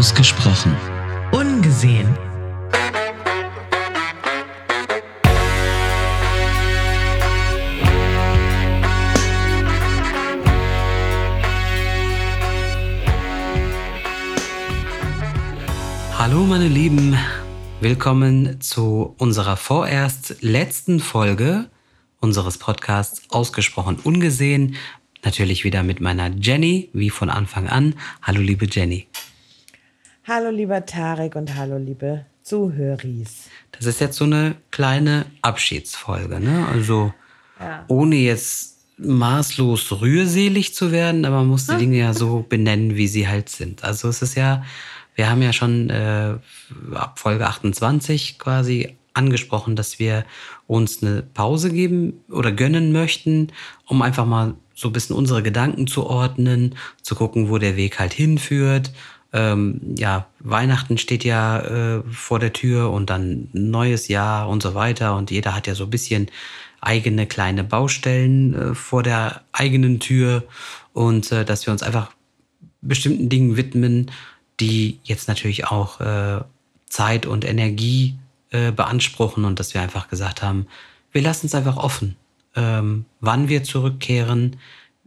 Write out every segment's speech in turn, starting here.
Ausgesprochen. Ungesehen. Hallo meine Lieben, willkommen zu unserer vorerst letzten Folge unseres Podcasts Ausgesprochen Ungesehen. Natürlich wieder mit meiner Jenny, wie von Anfang an. Hallo liebe Jenny. Hallo lieber Tarek und hallo liebe Zuhöris. Das ist jetzt so eine kleine Abschiedsfolge, ne? Also Ja. ohne jetzt maßlos rührselig zu werden, aber man muss die Dinge ja so benennen, wie sie halt sind. Also es ist ja, wir haben ja schon äh, ab Folge 28 quasi angesprochen, dass wir uns eine Pause geben oder gönnen möchten, um einfach mal so ein bisschen unsere Gedanken zu ordnen, zu gucken, wo der Weg halt hinführt. Ähm, ja, Weihnachten steht ja äh, vor der Tür und dann neues Jahr und so weiter. Und jeder hat ja so ein bisschen eigene kleine Baustellen äh, vor der eigenen Tür. Und äh, dass wir uns einfach bestimmten Dingen widmen, die jetzt natürlich auch äh, Zeit und Energie äh, beanspruchen. Und dass wir einfach gesagt haben, wir lassen es einfach offen, ähm, wann wir zurückkehren.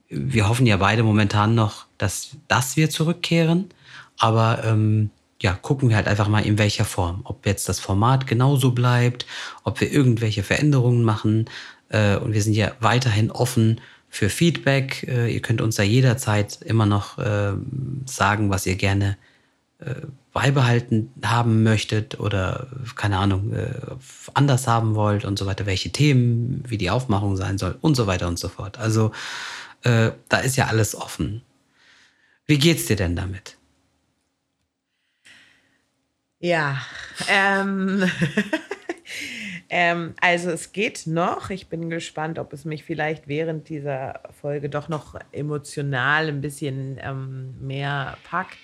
Wir hoffen ja beide momentan noch, dass, dass wir zurückkehren, aber ähm, ja, gucken wir halt einfach mal in welcher Form. Ob jetzt das Format genauso bleibt, ob wir irgendwelche Veränderungen machen. Äh, und wir sind ja weiterhin offen für Feedback. Äh, ihr könnt uns da jederzeit immer noch äh, sagen, was ihr gerne äh, beibehalten haben möchtet oder keine Ahnung, äh, anders haben wollt und so weiter, welche Themen, wie die Aufmachung sein soll und so weiter und so fort. Also äh, da ist ja alles offen. Wie geht's dir denn damit? Ja, ähm, ähm, also es geht noch. Ich bin gespannt, ob es mich vielleicht während dieser Folge doch noch emotional ein bisschen ähm, mehr packt.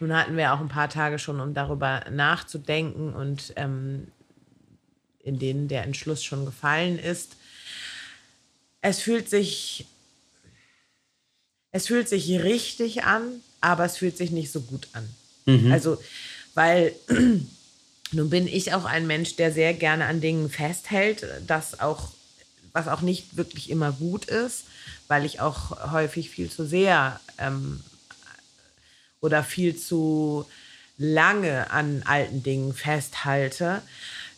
Nun hatten wir auch ein paar Tage schon, um darüber nachzudenken und ähm, in denen der Entschluss schon gefallen ist. Es fühlt sich, es fühlt sich richtig an, aber es fühlt sich nicht so gut an. Also, weil nun bin ich auch ein Mensch, der sehr gerne an Dingen festhält, das auch, was auch nicht wirklich immer gut ist, weil ich auch häufig viel zu sehr ähm, oder viel zu lange an alten Dingen festhalte.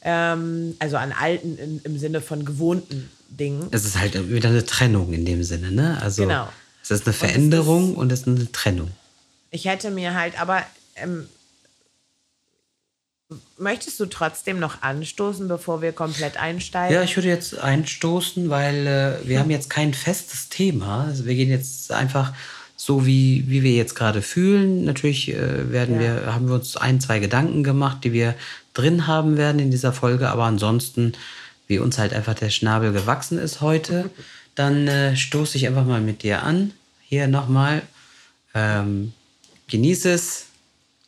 Ähm, also an alten in, im Sinne von gewohnten Dingen. Es ist halt wieder eine Trennung in dem Sinne, ne? Also Genau. es ist eine Und es Veränderung und es ist eine Trennung. Ich hätte mir halt, aber ähm, möchtest du trotzdem noch anstoßen, bevor wir komplett einsteigen? Ja, ich würde jetzt einstoßen, weil äh, wir haben jetzt kein festes Thema. Also wir gehen jetzt einfach so, wie, wie wir jetzt gerade fühlen. Natürlich äh, werden Ja. wir, haben wir uns ein, zwei Gedanken gemacht, die wir drin haben werden in dieser Folge. Aber ansonsten, wie uns halt einfach der Schnabel gewachsen ist heute, dann äh, stoße ich einfach mal mit dir an. Hier nochmal. Ähm, genieße es.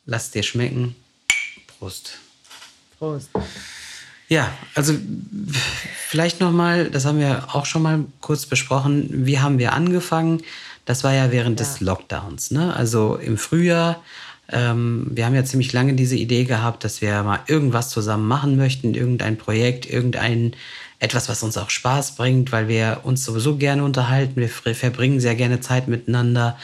Lass dir schmecken. Prost. Prost. Ja, also vielleicht noch mal, das haben wir auch schon mal kurz besprochen. Wie haben wir angefangen? Das war ja während des Lockdowns. Ne? Also im Frühjahr. Ähm, wir haben ja ziemlich lange diese Idee gehabt, dass wir mal irgendwas zusammen machen möchten, irgendein Projekt, irgendein etwas, was uns auch Spaß bringt, weil wir uns sowieso gerne unterhalten. Wir ver- verbringen sehr gerne Zeit miteinander.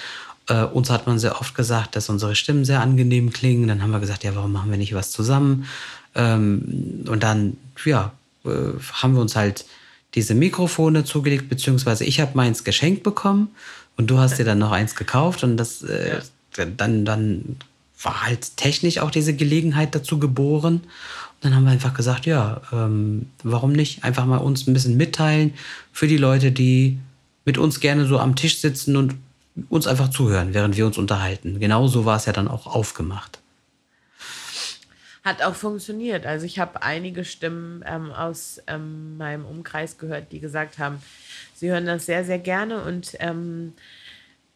Äh, uns hat man sehr oft gesagt, dass unsere Stimmen sehr angenehm klingen. Dann haben wir gesagt, ja, warum machen wir nicht was zusammen? Ähm, und dann, ja, äh, haben wir uns halt diese Mikrofone zugelegt, beziehungsweise ich habe meins geschenkt bekommen und du hast dir dann noch eins gekauft und das äh, dann, dann war halt technisch auch diese Gelegenheit dazu geboren. Und dann haben wir einfach gesagt, ja, ähm, warum nicht einfach mal uns ein bisschen mitteilen für die Leute, die mit uns gerne so am Tisch sitzen und uns einfach zuhören, während wir uns unterhalten. Genauso war es ja dann auch aufgemacht. Hat auch funktioniert. Also ich habe einige Stimmen ähm, aus ähm, meinem Umkreis gehört, die gesagt haben, sie hören das sehr, sehr gerne und ähm,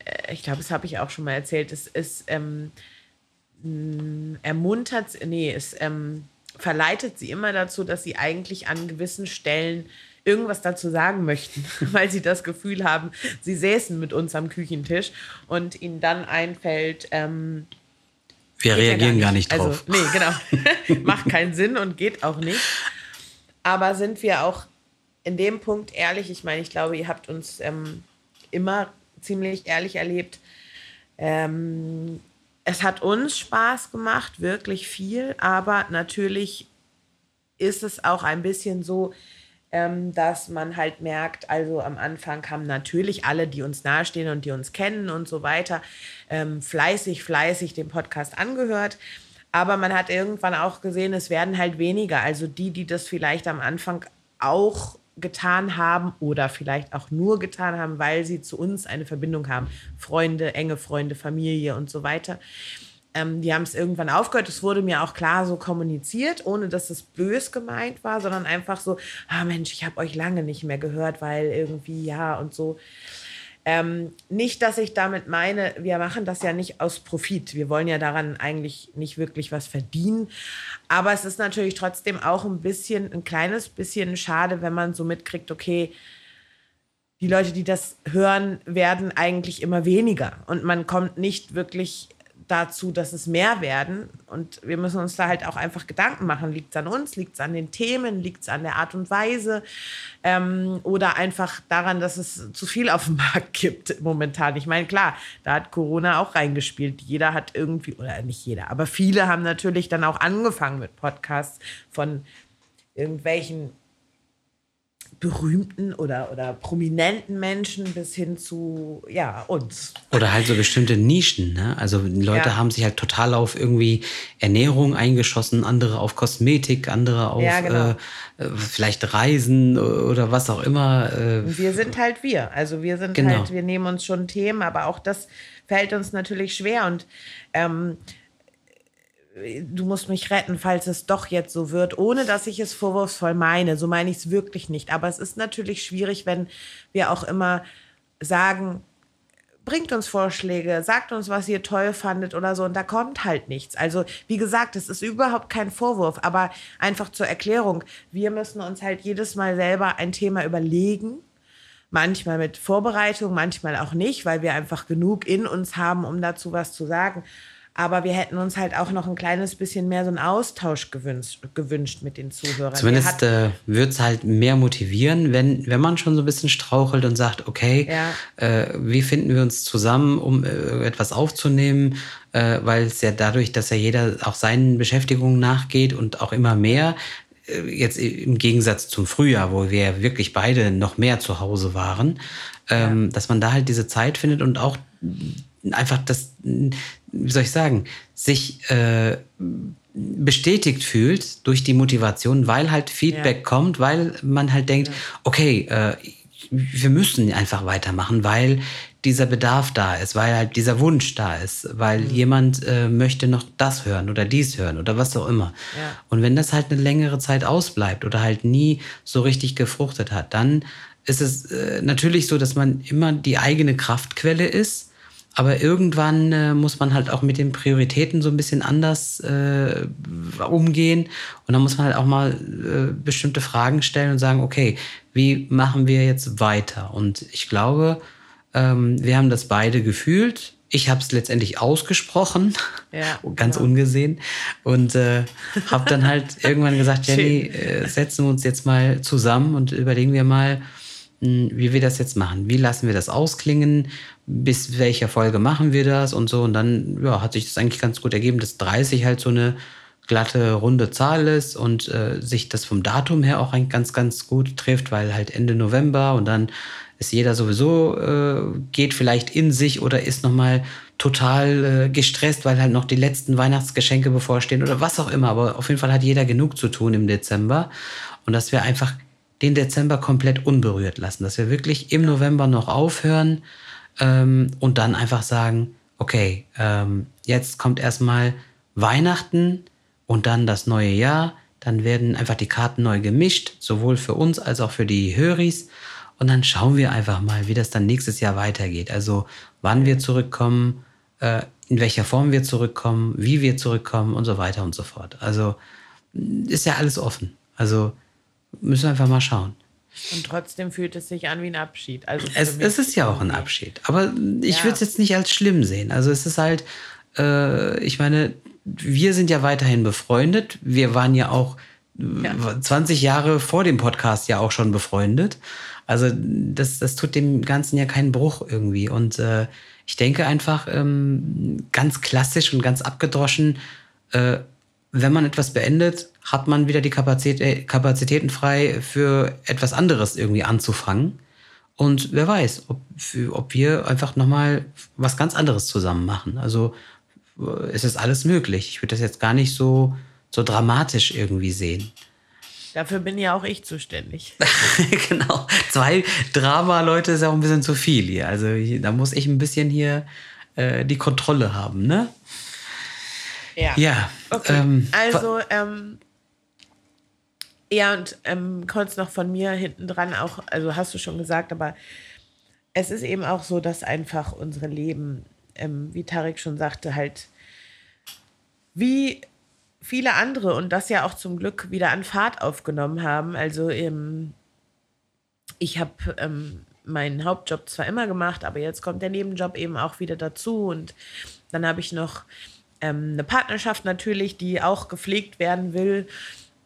äh, ich glaube, das habe ich auch schon mal erzählt, es ist ähm, ermuntert, nee, es ähm, verleitet sie immer dazu, dass sie eigentlich an gewissen Stellen irgendwas dazu sagen möchten, weil sie das Gefühl haben, sie säßen mit uns am Küchentisch und ihnen dann einfällt, ähm, Wir reagieren nicht. gar nicht Also, drauf. nee, genau. Macht keinen Sinn und geht auch nicht. Aber sind wir auch in dem Punkt ehrlich? Ich meine, ich glaube, ihr habt uns ähm, immer ziemlich ehrlich erlebt. Ähm, es hat uns Spaß gemacht, wirklich viel, aber natürlich ist es auch ein bisschen so, ähm, dass man halt merkt, also am Anfang haben natürlich alle, die uns nahestehen und die uns kennen und so weiter, ähm, fleißig, fleißig den Podcast angehört. Aber man hat irgendwann auch gesehen, es werden halt weniger. Also die, die das vielleicht am Anfang auch getan haben oder vielleicht auch nur getan haben, weil sie zu uns eine Verbindung haben. Freunde, enge Freunde, Familie und so weiter. Ähm, die haben es irgendwann aufgehört. Es wurde mir auch klar so kommuniziert, ohne dass es bös gemeint war, sondern einfach so, ah Mensch, ich habe euch lange nicht mehr gehört, weil irgendwie ja und so. Ähm, nicht, dass ich damit meine, wir machen das ja nicht aus Profit. Wir wollen ja daran eigentlich nicht wirklich was verdienen. Aber es ist natürlich trotzdem auch ein bisschen, ein kleines bisschen schade, wenn man so mitkriegt, okay, die Leute, die das hören, werden eigentlich immer weniger. Und man kommt nicht wirklich dazu, dass es mehr werden. Und wir müssen uns da halt auch einfach Gedanken machen. Liegt es an uns? Liegt es an den Themen? Liegt es an der Art und Weise? Ähm, oder einfach daran, dass es zu viel auf dem Markt gibt momentan. Ich meine, klar, da hat Corona auch reingespielt. Jeder hat irgendwie, oder nicht jeder, aber viele haben natürlich dann auch angefangen mit Podcasts von irgendwelchen berühmten oder, oder prominenten Menschen bis hin zu ja, uns. Oder halt so bestimmte Nischen. Ne? Also Leute Ja. haben sich halt total auf irgendwie Ernährung eingeschossen, andere auf Kosmetik, andere auf Ja, genau. äh, vielleicht Reisen oder was auch immer. Äh, wir sind halt wir. Also wir sind Genau. halt, wir nehmen uns schon Themen, aber auch das fällt uns natürlich schwer. Und ähm, du musst mich retten, falls es doch jetzt so wird, ohne dass ich es vorwurfsvoll meine. So meine ich es wirklich nicht. Aber es ist natürlich schwierig, wenn wir auch immer sagen, bringt uns Vorschläge, sagt uns, was ihr toll fandet oder so. Und da kommt halt nichts. Also, wie gesagt, es ist überhaupt kein Vorwurf, aber einfach zur Erklärung. Wir müssen uns halt jedes Mal selber ein Thema überlegen. Manchmal mit Vorbereitung, manchmal auch nicht, weil wir einfach genug in uns haben, um dazu was zu sagen. Aber wir hätten uns halt auch noch ein kleines bisschen mehr so einen Austausch gewünscht, gewünscht mit den Zuhörern. Zumindest äh, wird es halt mehr motivieren, wenn, wenn man schon so ein bisschen strauchelt und sagt, okay, Ja. äh, wie finden wir uns zusammen, um äh, etwas aufzunehmen, äh, weil es ja dadurch, dass ja jeder auch seinen Beschäftigungen nachgeht und auch immer mehr, äh, jetzt im Gegensatz zum Frühjahr, wo wir ja wirklich beide noch mehr zu Hause waren, ähm, dass man da halt diese Zeit findet und auch einfach das, wie soll ich sagen, sich äh, bestätigt fühlt durch die Motivation, weil halt Feedback Ja. kommt, weil man halt denkt, okay, äh, wir müssen einfach weitermachen, weil dieser Bedarf da ist, weil halt dieser Wunsch da ist, weil Mhm. jemand äh, möchte noch das hören oder dies hören oder was auch immer. Ja. Und wenn das halt eine längere Zeit ausbleibt oder halt nie so richtig gefruchtet hat, dann ist es äh, natürlich so, dass man immer die eigene Kraftquelle ist. Aber irgendwann äh, muss man halt auch mit den Prioritäten so ein bisschen anders äh, umgehen. Und dann muss man halt auch mal äh, bestimmte Fragen stellen und sagen, okay, wie machen wir jetzt weiter? Und ich glaube, ähm, wir haben das beide gefühlt. Ich habe es letztendlich ausgesprochen, Ja, ganz genau. ungesehen. Und äh, habe dann halt irgendwann gesagt. Jenny, äh, setzen wir uns jetzt mal zusammen und überlegen wir mal, mh, wie wir das jetzt machen. Wie lassen wir das ausklingen? Bis welcher Folge machen wir das und so. Und dann ja, hat sich das eigentlich ganz gut ergeben, dass 30 halt so eine glatte, runde Zahl ist und äh, sich das vom Datum her auch eigentlich ganz, ganz gut trifft, weil halt Ende November und dann ist jeder sowieso, äh, geht vielleicht in sich oder ist nochmal total äh, gestresst, weil halt noch die letzten Weihnachtsgeschenke bevorstehen oder was auch immer. Aber auf jeden Fall hat jeder genug zu tun im Dezember. Und dass wir einfach den Dezember komplett unberührt lassen. Dass wir wirklich im November noch aufhören ähm, und dann einfach sagen, okay, ähm, jetzt kommt erstmal Weihnachten und dann das neue Jahr. Dann werden einfach die Karten neu gemischt, sowohl für uns als auch für die Höris. Und dann schauen wir einfach mal, wie das dann nächstes Jahr weitergeht. Also wann wir zurückkommen, äh, in welcher Form wir zurückkommen, wie wir zurückkommen und so weiter und so fort. Also ist ja alles offen. Also müssen wir einfach mal schauen. Und trotzdem fühlt es sich an wie ein Abschied. Also Es, es ist ja auch ein. Abschied. Aber ich Ja. würde es jetzt nicht als schlimm sehen. Also es ist halt, äh, ich meine, wir sind ja weiterhin befreundet. Wir waren ja auch ja. 20 Jahre vor dem Podcast ja auch schon befreundet. Also das, das tut dem Ganzen ja keinen Bruch irgendwie. Und äh, ich denke einfach ähm, ganz klassisch und ganz abgedroschen, äh, wenn man etwas beendet, hat man wieder die Kapazität, Kapazitäten frei für etwas anderes irgendwie anzufangen. Und wer weiß, ob, ob wir einfach nochmal was ganz anderes zusammen machen. Also äh, es ist alles möglich. Ich würde das jetzt gar nicht so, so dramatisch irgendwie sehen. Dafür bin ja auch ich zuständig. genau. Zwei Drama-Leute ist ja auch ein bisschen zu viel hier. Also da muss ich ein bisschen hier äh, die Kontrolle haben, ne? Ja. Ja. Okay. Ähm, also, ähm, ja, und ähm, kurz noch von mir hinten dran auch, also hast du schon gesagt, aber es ist eben auch so, dass einfach unsere Leben, ähm, wie Tarek schon sagte, halt wie viele andere und das ja auch zum Glück wieder an Fahrt aufgenommen haben. Also ähm, ich habe ähm, meinen Hauptjob zwar immer gemacht, aber jetzt kommt der Nebenjob eben auch wieder dazu und dann habe ich noch ähm, eine Partnerschaft natürlich, die auch gepflegt werden will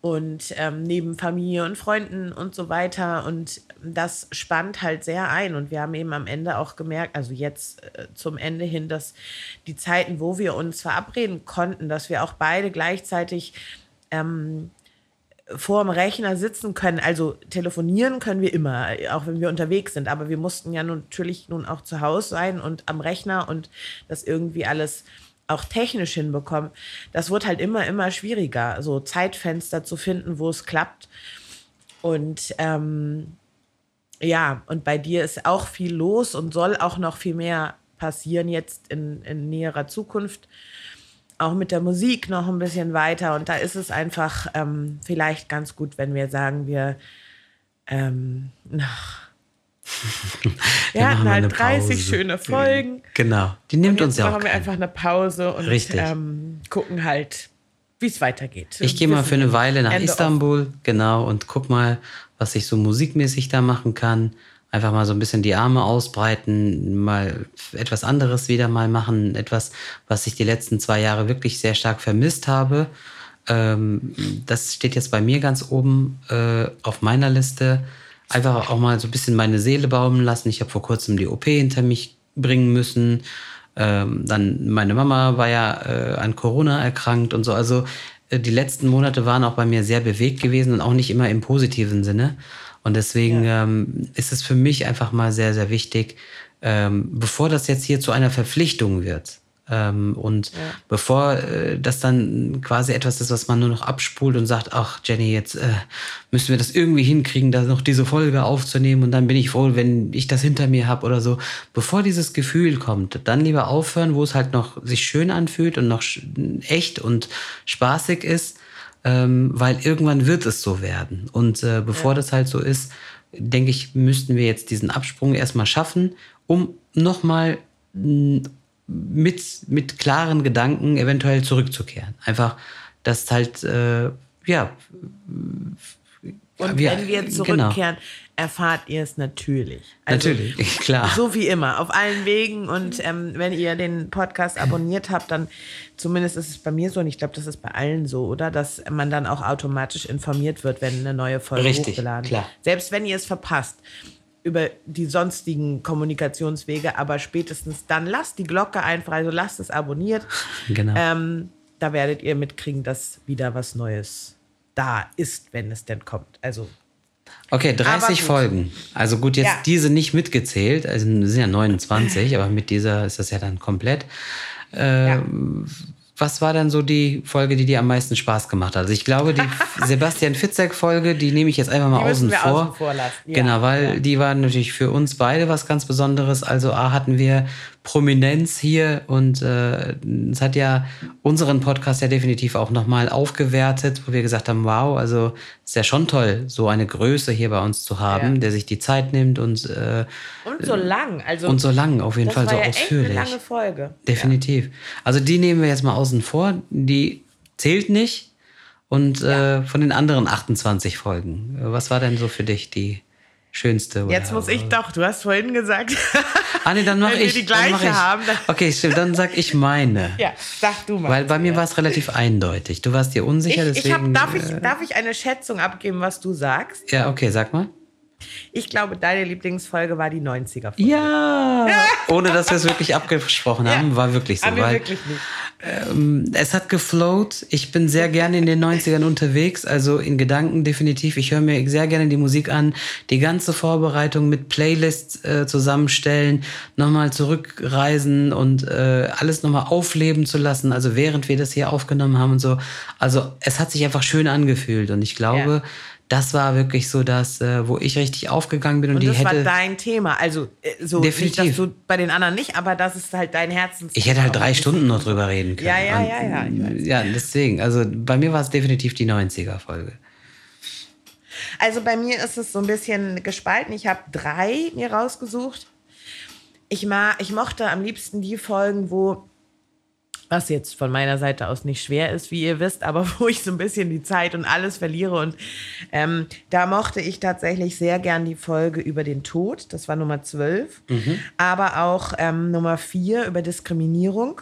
und ähm, neben Familie und Freunden und so weiter. Und das spannt halt sehr ein. Und wir haben eben am Ende auch gemerkt, also jetzt äh, zum Ende hin, dass die Zeiten, wo wir uns verabreden konnten, dass wir auch beide gleichzeitig ähm, vor dem Rechner sitzen können. Also telefonieren können wir immer, auch wenn wir unterwegs sind. Aber wir mussten ja natürlich nun auch zu Hause sein und am Rechner und das irgendwie alles auch technisch hinbekommen, das wird halt immer, immer schwieriger, so Zeitfenster zu finden, wo es klappt. Und ähm, ja, und bei dir ist auch viel los und soll auch noch viel mehr passieren jetzt in, in näherer Zukunft. Auch mit der Musik noch ein bisschen weiter. Und da ist es einfach ähm, vielleicht ganz gut, wenn wir sagen, wir ähm, wir hatten halt 30 schöne Folgen. Genau. Die nimmt uns ja auch. machen wir einfach eine Pause und ähm, gucken halt, wie es weitergeht. Ich gehe mal für eine Weile nach Ende Istanbul, offen. genau, und guck mal, was ich so musikmäßig da machen kann. Einfach mal so ein bisschen die Arme ausbreiten, mal etwas anderes wieder mal machen. Etwas, was ich die letzten zwei Jahre wirklich sehr stark vermisst habe. Ähm, das steht jetzt bei mir ganz oben äh, auf meiner Liste einfach auch mal so ein bisschen meine Seele baumen lassen. Ich habe vor kurzem die OP hinter mich bringen müssen. Ähm, dann meine Mama war ja äh, an Corona erkrankt und so. Also äh, die letzten Monate waren auch bei mir sehr bewegt gewesen und auch nicht immer im positiven Sinne. Und deswegen ja. ähm, ist es für mich einfach mal sehr, sehr wichtig, ähm, bevor das jetzt hier zu einer Verpflichtung wird, ähm, und ja. bevor äh, das dann quasi etwas ist, was man nur noch abspult und sagt, ach Jenny, jetzt äh, müssen wir das irgendwie hinkriegen, da noch diese Folge aufzunehmen und dann bin ich froh, wenn ich das hinter mir habe oder so. Bevor dieses Gefühl kommt, dann lieber aufhören, wo es halt noch sich schön anfühlt und noch echt und spaßig ist, ähm, weil irgendwann wird es so werden. Und äh, bevor ja. das halt so ist, denke ich, müssten wir jetzt diesen Absprung erstmal schaffen, um nochmal mit, mit klaren Gedanken eventuell zurückzukehren. Einfach, dass halt, äh, ja. Und wenn wir genau. zurückkehren, genau. erfahrt ihr es natürlich. Also, natürlich, klar. So wie immer, auf allen Wegen. Und ähm, wenn ihr den Podcast abonniert habt, dann zumindest ist es bei mir so, und ich glaube, das ist bei allen so, oder? Dass man dann auch automatisch informiert wird, wenn eine neue Folge Richtig, hochgeladen wird. Selbst wenn ihr es verpasst über die sonstigen Kommunikationswege, aber spätestens dann lasst die Glocke einfach, also lasst es abonniert. Genau. Ähm, da werdet ihr mitkriegen, dass wieder was Neues da ist, wenn es denn kommt. Also Okay, 30 Folgen. Also gut, jetzt ja. diese nicht mitgezählt, also sind ja 29, aber mit dieser ist das ja dann komplett. Äh, ja was war dann so die Folge, die dir am meisten Spaß gemacht hat? Also ich glaube, die Sebastian Fitzek-Folge, die nehme ich jetzt einfach mal außen vor. Außen vor lassen. Ja, genau, weil ja. die war natürlich für uns beide was ganz Besonderes. Also A hatten wir Prominenz hier und äh, es hat ja unseren Podcast ja definitiv auch nochmal aufgewertet, wo wir gesagt haben, wow, also ist ja schon toll, so eine Größe hier bei uns zu haben, ja. der sich die Zeit nimmt und äh, und so lang, also und so lang auf jeden Fall so ja ausführlich. Echt eine lange Folge. Definitiv. Ja. Also die nehmen wir jetzt mal außen vor, die zählt nicht und äh, von den anderen 28 Folgen, was war denn so für dich die schönste. Jetzt muss ich doch, du hast vorhin gesagt. Ah, nee, dann mache ich. die gleiche ich. haben. Okay, stimmt, dann sag ich meine. ja, sag du mal. Weil bei mir war es relativ eindeutig. Du warst dir unsicher, ich, ich deswegen. hab, darf, ich, äh, darf ich eine Schätzung abgeben, was du sagst? ja, okay, sag mal. Ich glaube, deine Lieblingsfolge war die 90er-Folge. Ja! Ohne dass wir es wirklich abgesprochen haben, war wirklich so. Aber weil wirklich nicht. es hat geflowt. Ich bin sehr gerne in den 90ern unterwegs, also in Gedanken definitiv. Ich höre mir sehr gerne die Musik an, die ganze Vorbereitung mit Playlists äh, zusammenstellen, nochmal zurückreisen und äh, alles nochmal aufleben zu lassen, also während wir das hier aufgenommen haben und so. Also es hat sich einfach schön angefühlt und ich glaube, Ja. Das war wirklich so das, äh, wo ich richtig aufgegangen bin und, Und die das war dein Thema. Also äh, so Definitiv. nicht, dass du bei den anderen nicht, aber das ist halt dein Herzens. Ich hätte halt drei Stunden noch drüber reden können. Ja, ja, Und, ja, ja. Ja, deswegen. Also bei mir war es definitiv die 90er-Folge. Also bei mir ist es so ein bisschen gespalten. Ich habe drei mir rausgesucht. Ich, ma ich mochte am liebsten die Folgen, wo, was jetzt von meiner Seite aus nicht schwer ist, wie ihr wisst, aber wo ich so ein bisschen die Zeit und alles verliere. Und ähm, da mochte ich tatsächlich sehr gern die Folge über den Tod. Das war Nummer 12. Aber auch ähm, Nummer 4 über Diskriminierung.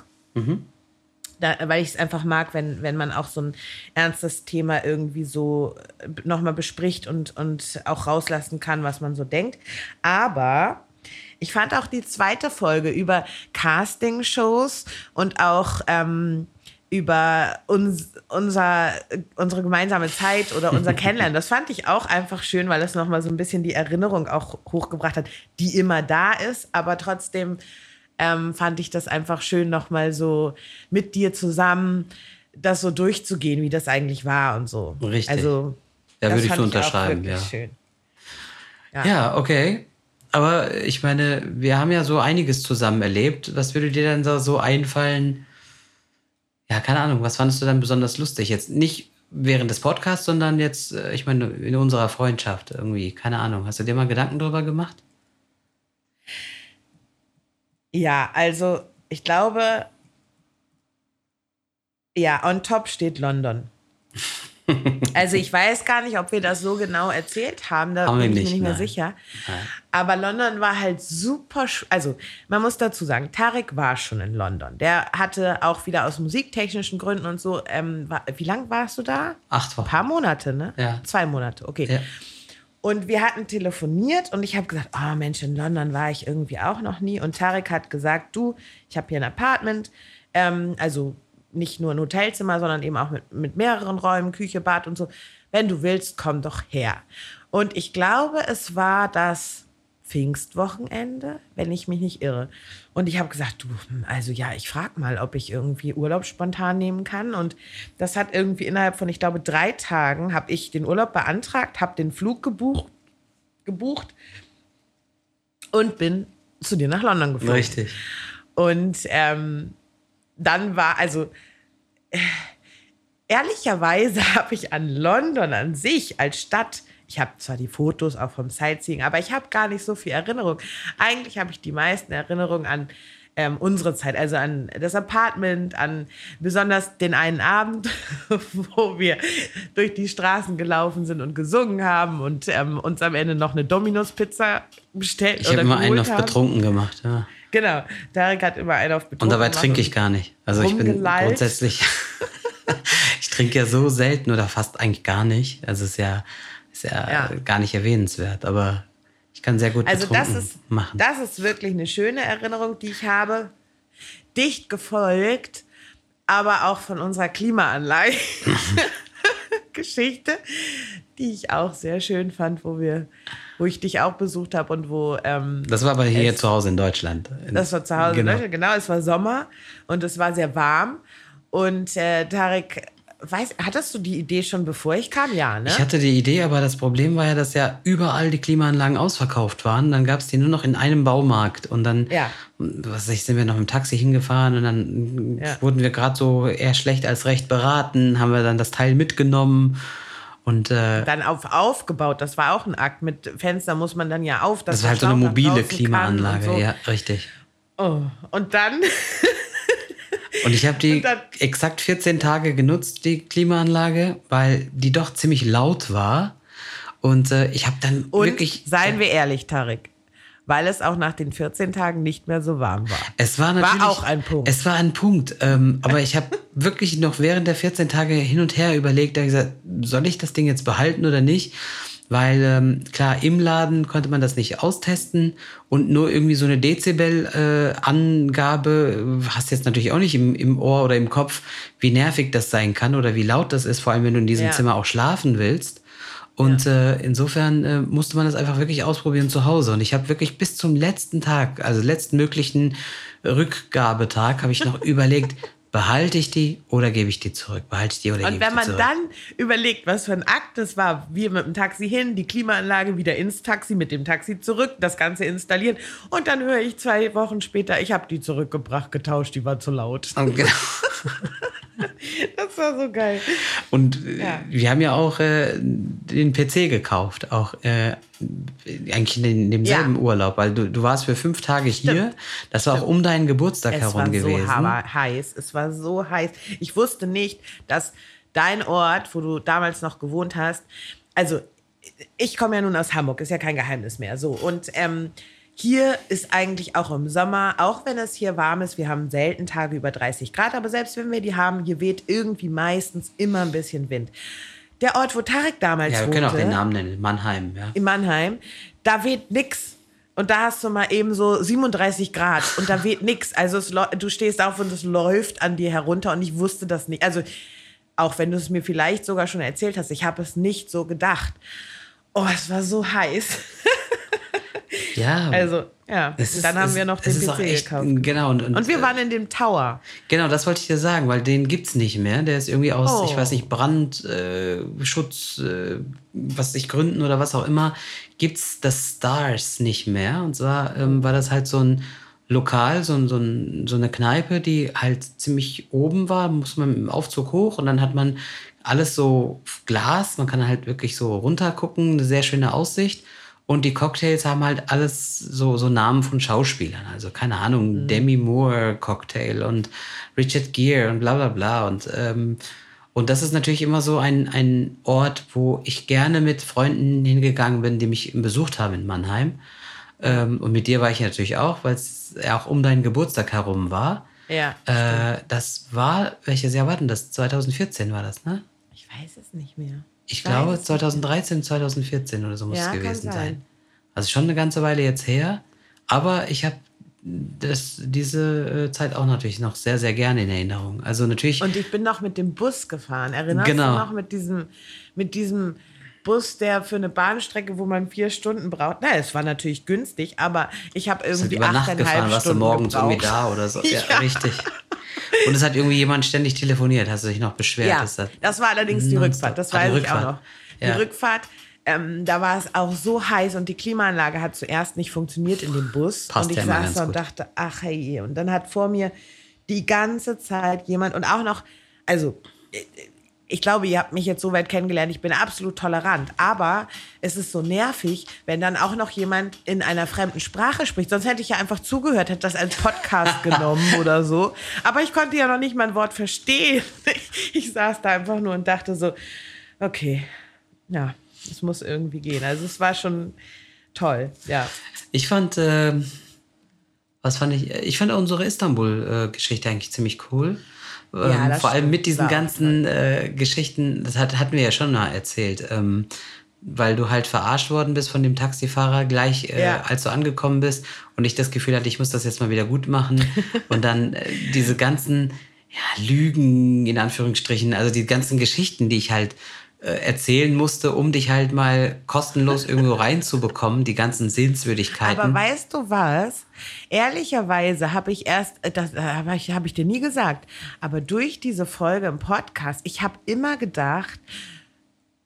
Da, weil ich es einfach mag, wenn, wenn man auch so ein ernstes Thema irgendwie so nochmal bespricht und, und auch rauslassen kann, was man so denkt. Aber ich fand auch die zweite Folge über Casting-Shows und auch ähm, über uns, unser, unsere gemeinsame Zeit oder unser Kennenlernen. Das fand ich auch einfach schön, weil es nochmal so ein bisschen die Erinnerung auch hochgebracht hat, die immer da ist, aber trotzdem ähm, fand ich das einfach schön, nochmal so mit dir zusammen das so durchzugehen, wie das eigentlich war und so. Richtig. Also, Ja, das würde ich so unterschreiben, ja. Schön. Ja. okay. Aber ich meine, wir haben ja so einiges zusammen erlebt. Was würde dir denn so, so einfallen? Ja, keine Ahnung. Was fandest du dann besonders lustig? Jetzt nicht während des Podcasts, sondern jetzt, äh, ich meine, in unserer Freundschaft irgendwie. Keine Ahnung. Hast du dir mal Gedanken drüber gemacht? Ja, also ich glaube, ja, on top steht London. Also ich weiß gar nicht, ob wir das so genau erzählt haben, da Haben bin ich nicht, mir nicht mehr nein. sicher. Aber London war halt super, also man muss dazu sagen, Tarek war schon in London. Der hatte auch wieder aus musiktechnischen Gründen und so, ähm, war, wie lange warst du da? Acht Ein Wochen. paar Monate, ne? Ja. Zwei Monate, okay. Ja. Und wir hatten telefoniert und ich habe gesagt, oh Mensch, in London war ich irgendwie auch noch nie. Und Tarek hat gesagt, du, ich habe hier ein Apartment, ähm, also nicht nur ein Hotelzimmer, sondern eben auch mit, mit mehreren Räumen, Küche, Bad und so. Wenn du willst, komm doch her. Und ich glaube, es war das Pfingstwochenende, wenn ich mich nicht irre. Und ich habe gesagt, du, hm, also ja, ich frage mal, ob ich irgendwie Urlaub spontan nehmen kann. Und das hat irgendwie innerhalb von, ich glaube, drei Tagen habe ich den Urlaub beantragt, habe den Flug gebucht, gebucht und bin zu dir nach London geflogen. Richtig. Und ähm, dann war, also äh, ehrlicherweise habe ich an London an sich als Stadt, ich habe zwar die Fotos auch vom Sightseeing, aber ich habe gar nicht so viel Erinnerung. Eigentlich habe ich die meisten Erinnerungen an ähm, unsere Zeit, also an das Apartment, an besonders den einen Abend, wo wir durch die Straßen gelaufen sind und gesungen haben und ähm, uns am Ende noch eine Domino's-Pizza bestellt Ich oder habe immer einen auf haben. betrunken gemacht. Ja. Genau, Tarek hat immer einen auf betrunken Und dabei trinke ich gar nicht. Also ich bin grundsätzlich. ich trinke ja so selten oder fast eigentlich gar nicht. Also es ist ja, ist ja, Ja. gar nicht erwähnenswert. Aber ich kann sehr gut Also das betrunken ist, machen. das ist wirklich eine schöne Erinnerung, die ich habe. Dicht gefolgt, aber auch von unserer Klimaanlage. Geschichte, die ich auch sehr schön fand, wo wir, wo ich dich auch besucht habe und wo ähm, das war aber hier es- zu Hause in Deutschland. In- das war zu Hause. Genau. Genau. genau, es war Sommer und es war sehr warm. Und äh, Tarek, weiß, hattest du die Idee schon bevor ich kam? Ja, ne? Ich hatte die Idee, aber das Problem war ja, dass ja überall die Klimaanlagen ausverkauft waren. Dann gab es die nur noch in einem Baumarkt. Und dann Ja. was weiß ich, sind wir noch im Taxi hingefahren und dann Ja. wurden wir gerade so eher schlecht als recht beraten, haben wir dann das Teil mitgenommen. Und äh, dann auf, aufgebaut. Das war auch ein Akt. Mit Fenster muss man dann ja auf. das war halt so eine mobile Klimaanlage, so. ja, richtig. Oh. Und dann, Und ich habe die dann- exakt 14 Tage genutzt, die Klimaanlage, weil die doch ziemlich laut war. Und äh, ich habe dann Und wirklich. seien wir ehrlich, Tarek, weil es auch nach den 14 Tagen nicht mehr so warm war. Es war natürlich. auch ein Punkt. Es war ein Punkt. Ähm, aber ich habe wirklich noch während der 14 Tage hin und her überlegt, da gesagt, soll ich das Ding jetzt behalten oder nicht? Weil ähm, klar, im Laden konnte man das nicht austesten und nur irgendwie so eine Dezibel-Angabe äh, hast jetzt natürlich auch nicht im, im Ohr oder im Kopf, wie nervig das sein kann oder wie laut das ist, vor allem wenn du in diesem Ja. Zimmer auch schlafen willst. Und äh, insofern äh, musste man das einfach wirklich ausprobieren zu Hause. Und ich habe wirklich bis zum letzten Tag, also letzten möglichen Rückgabetag, habe ich noch überlegt, behalte ich die oder gebe ich die zurück? Behalte ich die oder Und gebe ich wenn die man zurück? dann überlegt, was für ein Akt das war, wir mit dem Taxi hin, die Klimaanlage wieder ins Taxi, mit dem Taxi zurück, das Ganze installieren. Und dann höre ich zwei Wochen später, ich habe die zurückgebracht, getauscht, die war zu laut. Und genau. Das war so geil. Und äh, Ja. wir haben ja auch äh, den PC gekauft, auch äh, eigentlich in demselben Ja. Urlaub, weil du, du warst für fünf Tage hier. Das war auch um deinen Geburtstag Es herum war gewesen. so heiß. Es war so heiß. Ich wusste nicht, dass dein Ort, wo du damals noch gewohnt hast, also ich komme ja nun aus Hamburg, ist ja kein Geheimnis mehr. So und ähm, hier ist eigentlich auch im Sommer, auch wenn es hier warm ist, wir haben selten Tage über 30 Grad, aber selbst wenn wir die haben, hier weht irgendwie meistens immer ein bisschen Wind. Der Ort, wo Tarek damals ja, wir wohnte, können auch den Namen nennen, Mannheim. Ja. in Mannheim, da weht nix. Und da hast du mal eben so 37 Grad und da weht nix. Also du stehst auf und es läuft an dir herunter und ich wusste das nicht. Also auch wenn du es mir vielleicht sogar schon erzählt hast, ich habe es nicht so gedacht. Oh, es war so heiß. ja. Also, ja. es ist- dann haben es- wir noch es den PC echt, gekauft. Genau. Und, und, Und wir äh, waren in dem Tower. Genau, das wollte ich dir sagen, weil den gibt's nicht mehr. Der ist irgendwie aus, Oh. ich weiß nicht, Brandschutz, äh, äh, was sich Gründen oder was auch immer, gibt's das Stars nicht mehr. Und zwar ähm, war das halt so ein Lokal, so, so, so eine Kneipe, die halt ziemlich oben war, muss man dem Aufzug hoch und dann hat man alles so Glas, man kann halt wirklich so runtergucken, eine sehr schöne Aussicht. Und die Cocktails haben halt alles so, so Namen von Schauspielern. Also keine Ahnung, Demi Moore Cocktail und Richard Gere und bla bla bla. Und, ähm, und das ist natürlich immer so ein, ein Ort, wo ich gerne mit Freunden hingegangen bin, die mich besucht haben in Mannheim. Ähm, und mit dir war ich natürlich auch, weil es ja auch um deinen Geburtstag herum war. Ja. Äh, das war, welches Jahr war denn das? 2014 war das, ne? Ich weiß es nicht mehr. Ich glaube es nicht 2013, 2014 oder so muss Ja, es gewesen sein. sein. Also schon eine ganze Weile jetzt her. Aber ich habe das, diese äh, Zeit auch natürlich noch sehr, sehr gerne in Erinnerung. Also natürlich. Und ich bin noch mit dem Bus gefahren. Erinnerst Genau. du noch mit diesem, mit diesem Bus, der für eine Bahnstrecke, wo man vier Stunden braucht? Na, es war natürlich günstig, aber ich habe irgendwie achteinhalb gefahren, warst du Stunden morgens gebraucht. irgendwie da oder so. Ja, Ja. richtig. Und es hat irgendwie jemand ständig telefoniert. Hast du dich noch beschwert? Ja, das- das war allerdings die. Rückfahrt. Das Ah, weiß ich auch noch. Die Ja. Rückfahrt, ähm, da war es auch so heiß und die Klimaanlage hat zuerst nicht funktioniert in dem Bus. Passt und ich saß da und gut. dachte, ach hey, und dann hat vor mir die ganze Zeit jemand und auch noch, also äh, ich glaube, ihr habt mich jetzt so weit kennengelernt, ich bin absolut tolerant, aber es ist so nervig, wenn dann auch noch jemand in einer fremden Sprache spricht. Sonst hätte ich ja einfach zugehört, hätte das als Podcast genommen oder so. Aber ich konnte ja noch nicht mal ein Wort verstehen. Ich, ich saß da einfach nur und dachte so, okay, ja, es muss irgendwie gehen. Also es war schon toll, ja. Ich fand, äh, was fand ich? Ich fand unsere Istanbul-Geschichte eigentlich ziemlich cool. Ähm, Ja, das vor allem mit diesen ganzen äh, Geschichten, das hat, hatten wir ja schon mal erzählt, ähm, weil du halt verarscht worden bist von dem Taxifahrer gleich, äh, Ja. als du angekommen bist und ich das Gefühl hatte, ich muss das jetzt mal wieder gut machen. und dann äh, diese ganzen ja, Lügen, in Anführungsstrichen, also die ganzen Geschichten, die ich halt erzählen musste, um dich halt mal kostenlos irgendwo reinzubekommen, die ganzen Sehenswürdigkeiten. Aber weißt du was? Ehrlicherweise habe ich erst, äh, das habe ich, hab ich dir nie gesagt, aber durch diese Folge im Podcast, ich habe immer gedacht,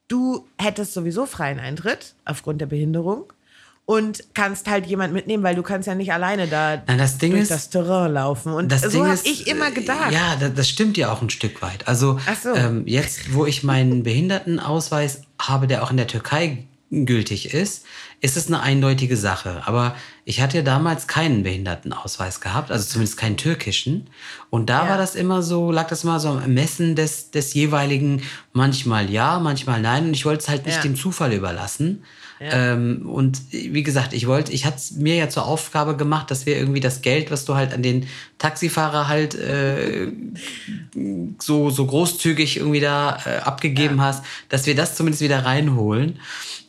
du hättest sowieso freien Eintritt aufgrund der Behinderung und kannst halt jemand mitnehmen, weil du kannst ja nicht alleine da Nein, das Ding durch ist- das Terrain laufen. Und Das so habe ich immer äh, gedacht. Ja, das, das stimmt ja auch ein Stück weit. Also so. ähm, jetzt, wo ich meinen Behindertenausweis habe, der auch in der Türkei gültig ist, ist es eine eindeutige Sache. Aber ich hatte ja damals keinen Behindertenausweis gehabt, also zumindest keinen türkischen. Und da ja. war das immer so, lag das immer so am Ermessen des, des jeweiligen, manchmal ja, manchmal nein. Und ich wollte es halt nicht ja. dem Zufall überlassen. Ähm, und wie gesagt, ich wollte, ich hatte es mir ja zur Aufgabe gemacht, dass wir irgendwie das Geld, was du halt an den Taxifahrer halt äh, so, so großzügig irgendwie da äh, abgegeben ja. hast, dass wir das zumindest wieder reinholen.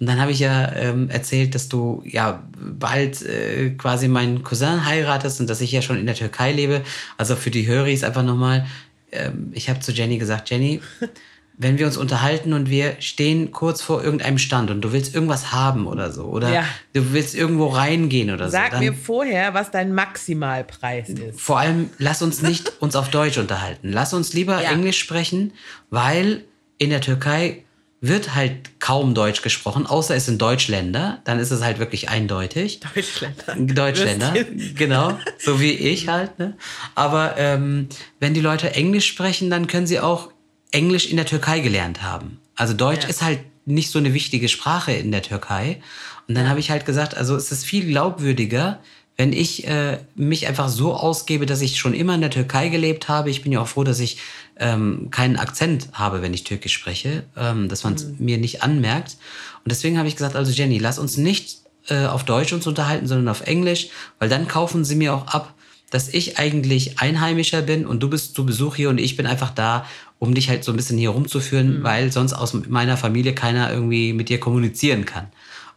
Und dann habe ich ja ähm, erzählt, dass du ja bald äh, quasi meinen Cousin heiratest und dass ich ja schon in der Türkei lebe. Also für die Höris einfach nochmal, ähm, ich habe zu Jenny gesagt, Jenny, wenn wir uns unterhalten und wir stehen kurz vor irgendeinem Stand und du willst irgendwas haben oder so oder ja. du willst irgendwo reingehen oder Sag so. Sag mir vorher, was dein Maximalpreis ist. Vor allem lass uns nicht uns auf Deutsch unterhalten. Lass uns lieber ja. Englisch sprechen, weil in der Türkei wird halt kaum Deutsch gesprochen, außer es sind Deutschländer, dann ist es halt wirklich eindeutig. Deutschländer. Deutschländer, genau, so wie ich halt. Ne? Aber ähm, wenn die Leute Englisch sprechen, dann können sie auch Englisch in der Türkei gelernt haben. Also Deutsch ja. ist halt nicht so eine wichtige Sprache in der Türkei. Und dann habe ich halt gesagt, also es ist viel glaubwürdiger, wenn ich äh, mich einfach so ausgebe, dass ich schon immer in der Türkei gelebt habe. Ich bin ja auch froh, dass ich ähm, keinen Akzent habe, wenn ich Türkisch spreche, ähm, dass man es mhm. mir nicht anmerkt. Und deswegen habe ich gesagt, also Jenny, lass uns nicht äh, auf Deutsch uns unterhalten, sondern auf Englisch, weil dann kaufen sie mir auch ab, dass ich eigentlich Einheimischer bin und du bist zu Besuch hier und ich bin einfach da, um dich halt so ein bisschen hier rumzuführen, mhm. weil sonst aus meiner Familie keiner irgendwie mit dir kommunizieren kann.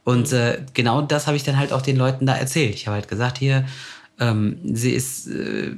Und mhm. äh, genau das habe ich dann halt auch den Leuten da erzählt. Ich habe halt gesagt, hier, ähm, sie ist äh,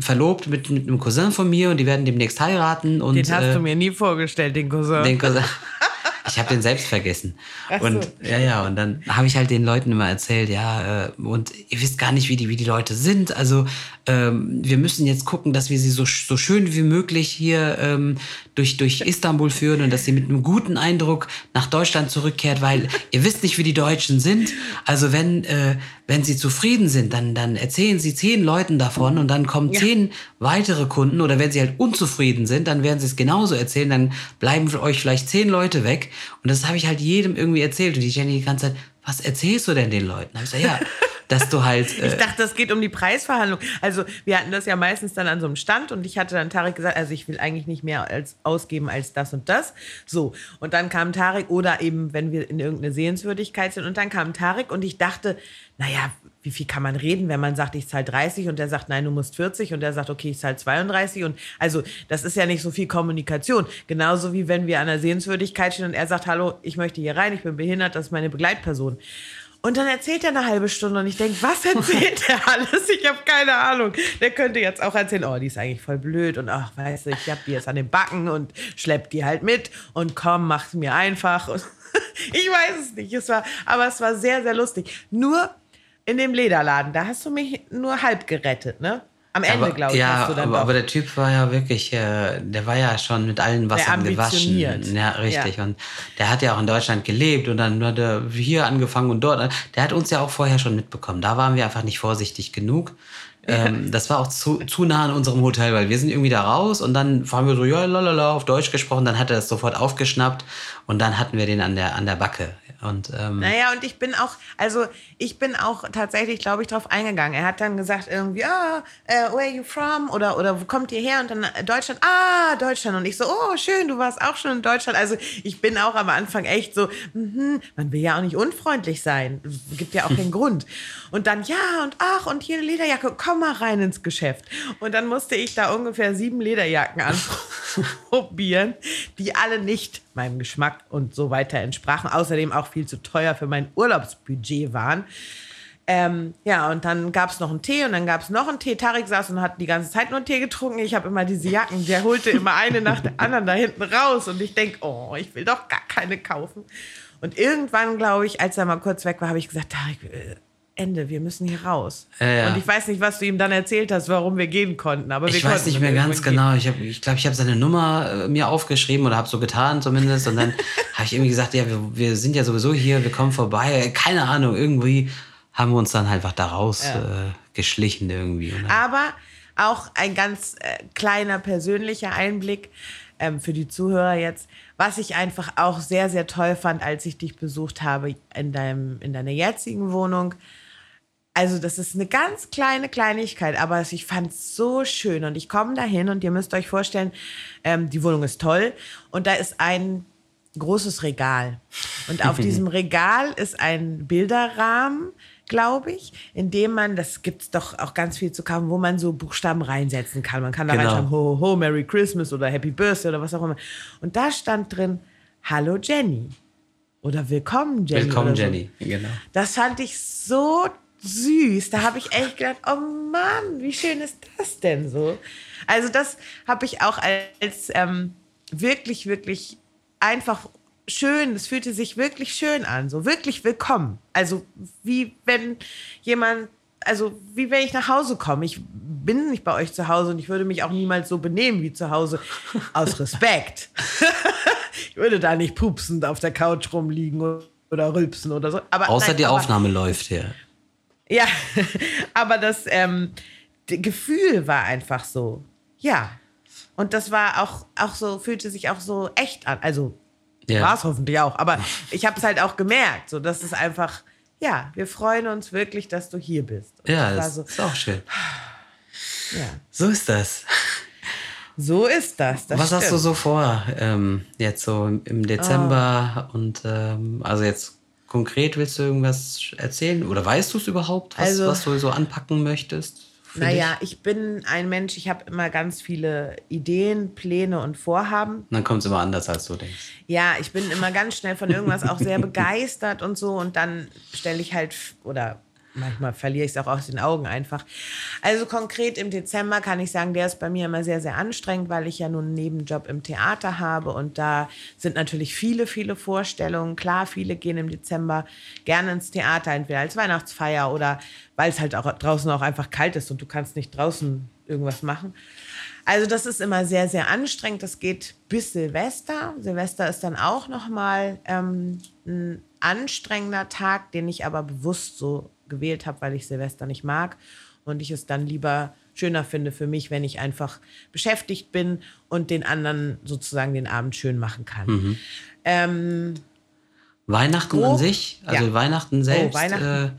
verlobt mit, mit einem Cousin von mir und die werden demnächst heiraten. Und, den hast äh, du mir nie vorgestellt, den Cousin. Den Cousin. Ich habe den selbst vergessen. So. Und ja, ja, und dann habe ich halt den Leuten immer erzählt, ja, äh, und ihr wisst gar nicht, wie die, wie die Leute sind. Also ähm, wir müssen jetzt gucken, dass wir sie so, so schön wie möglich hier ähm, durch, durch Istanbul führen und dass sie mit einem guten Eindruck nach Deutschland zurückkehrt, weil ihr wisst nicht, wie die Deutschen sind. Also wenn, äh, wenn sie zufrieden sind, dann, dann erzählen sie zehn Leuten davon und dann kommen ja. zehn weitere Kunden oder wenn sie halt unzufrieden sind, dann werden sie es genauso erzählen, dann bleiben für euch vielleicht zehn Leute weg. Und das habe ich halt jedem irgendwie erzählt und die Jenny die ganze Zeit, was erzählst du denn den Leuten? Da ich gesagt, ja, dass du halt. Äh ich dachte, das geht um die Preisverhandlung. Also, wir hatten das ja meistens dann an so einem Stand und ich hatte dann Tarek gesagt, also ich will eigentlich nicht mehr als, ausgeben als das und das. So. Und dann kam Tarek oder eben, wenn wir in irgendeine Sehenswürdigkeit sind und dann kam Tarek und ich dachte, naja, wie viel kann man reden, wenn man sagt, ich zahle 30 und der sagt, nein, du musst 40 und der sagt, okay, ich zahle 32 und also das ist ja nicht so viel Kommunikation. Genauso wie wenn wir an der Sehenswürdigkeit stehen und er sagt, hallo, ich möchte hier rein, ich bin behindert, das ist meine Begleitperson. Und dann erzählt er eine halbe Stunde und ich denke, was erzählt er alles? Ich habe keine Ahnung. Der könnte jetzt auch erzählen, oh, die ist eigentlich voll blöd und ach, weißt du, ich hab die jetzt an den Backen und schlepp die halt mit und komm, mach's mir einfach. Und ich weiß es nicht. Es war, aber es war sehr, sehr lustig. Nur in dem Lederladen, da hast du mich nur halb gerettet, ne? Am Ende, glaube ich, ja, hast du dann aber, doch. aber der Typ war ja wirklich, äh, der war ja schon mit allen Wassern gewaschen. Ja, richtig. Ja. Und der hat ja auch in Deutschland gelebt und dann hat er hier angefangen und dort. Der hat uns ja auch vorher schon mitbekommen. Da waren wir einfach nicht vorsichtig genug. Ähm, das war auch zu, zu nah an unserem Hotel, weil wir sind irgendwie da raus und dann haben wir so, ja, lalala, auf Deutsch gesprochen. Dann hat er das sofort aufgeschnappt und dann hatten wir den an der, an der Backe. Und, ähm, naja, und ich bin auch, also ich bin auch tatsächlich, glaube ich, drauf eingegangen. Er hat dann gesagt irgendwie, ah, uh, where are you from? Oder, oder wo kommt ihr her? Und dann äh, Deutschland, ah, Deutschland. Und ich so, oh, schön, du warst auch schon in Deutschland. Also ich bin auch am Anfang echt so, mm man will ja auch nicht unfreundlich sein. Gibt ja auch keinen Grund. Und dann, ja, und ach, und hier eine Lederjacke, komm mal rein ins Geschäft. Und dann musste ich da ungefähr sieben Lederjacken anprobieren, die alle nicht meinem Geschmack und so weiter entsprachen. Außerdem auch viel zu teuer für mein Urlaubsbudget waren. Ähm, ja, und dann gab es noch einen Tee und dann gab es noch einen Tee. Tarek saß und hat die ganze Zeit nur einen Tee getrunken. Ich habe immer diese Jacken, der holte immer eine nach der anderen da hinten raus. Und ich denke, oh, ich will doch gar keine kaufen. Und irgendwann, glaube ich, als er mal kurz weg war, habe ich gesagt, Tarek, äh, Ende, wir müssen hier raus. Ja. Und ich weiß nicht, was du ihm dann erzählt hast, warum wir gehen konnten. Aber ich weiß nicht mehr ganz genau. Ich glaube, ich, glaub, ich habe seine Nummer äh, mir aufgeschrieben oder habe so getan zumindest. Und dann habe ich irgendwie gesagt, ja, wir, wir, sind ja sowieso hier, wir kommen vorbei. Keine Ahnung, irgendwie haben wir uns dann einfach da raus ja. äh, geschlichen irgendwie. Aber auch ein ganz äh, kleiner persönlicher Einblick ähm, für die Zuhörer jetzt, was ich einfach auch sehr, sehr toll fand, als ich dich besucht habe in, deinem, in deiner jetzigen Wohnung. Also das ist eine ganz kleine Kleinigkeit, aber ich fand es so schön und ich komme dahin und ihr müsst euch vorstellen, ähm, die Wohnung ist toll und da ist ein großes Regal und auf diesem Regal ist ein Bilderrahmen glaube ich, in dem man, das gibt es doch auch ganz viel zu kaufen, wo man so Buchstaben reinsetzen kann. Man kann da genau. reinschreiben, ho, ho, ho, Merry Christmas oder Happy Birthday oder was auch immer. Und da stand drin, Hallo Jenny. Oder Willkommen Jenny. Willkommen so. Jenny, genau. Das fand ich so süß. Da habe ich echt gedacht, oh Mann, wie schön ist das denn so? Also das habe ich auch als ähm, wirklich, wirklich einfach schön, es fühlte sich wirklich schön an, so wirklich willkommen. Also wie wenn jemand, also wie wenn ich nach Hause komme. Ich bin nicht bei euch zu Hause und ich würde mich auch niemals so benehmen wie zu Hause, aus Respekt. ich würde da nicht pupsend auf der Couch rumliegen oder rülpsen oder so. Aber, Außer nein, die Aufnahme läuft hier. Ja, aber das ähm, Gefühl war einfach so, ja. Und das war auch, auch so, fühlte sich auch so echt an. Also ja. War es hoffentlich auch. Aber ich habe es halt auch gemerkt. So, das ist einfach, ja, wir freuen uns wirklich, dass du hier bist. Und ja, das, so, ist auch schön. Ja. So ist das. So ist das. das Was stimmt. hast du so vor ähm, jetzt so im Dezember oh. und ähm, also jetzt konkret willst du irgendwas erzählen oder weißt du es überhaupt, was, also, was du so anpacken möchtest? Naja, dich? ich bin ein Mensch, ich habe immer ganz viele Ideen, Pläne und Vorhaben. dann kommt es immer anders, als du denkst. Ja, ich bin immer ganz schnell von irgendwas auch sehr begeistert und so. Und dann stelle ich halt, oder manchmal verliere ich es auch aus den Augen einfach. Also konkret im Dezember kann ich sagen, der ist bei mir immer sehr, sehr anstrengend, weil ich ja nun einen Nebenjob im Theater habe und da sind natürlich viele, viele Vorstellungen. Klar, viele gehen im Dezember gerne ins Theater, entweder als Weihnachtsfeier oder weil es halt auch draußen auch einfach kalt ist und du kannst nicht draußen irgendwas machen. Also das ist immer sehr, sehr anstrengend. Das geht bis Silvester. Silvester ist dann auch noch mal ähm, ein anstrengender Tag, den ich aber bewusst so gewählt habe, weil ich Silvester nicht mag und ich es dann lieber schöner finde für mich, wenn ich einfach beschäftigt bin und den anderen sozusagen den Abend schön machen kann. Mhm. Ähm, Weihnachten grob, an sich, also ja. Weihnachten oh, selbst, oh, Weihnachten. Äh,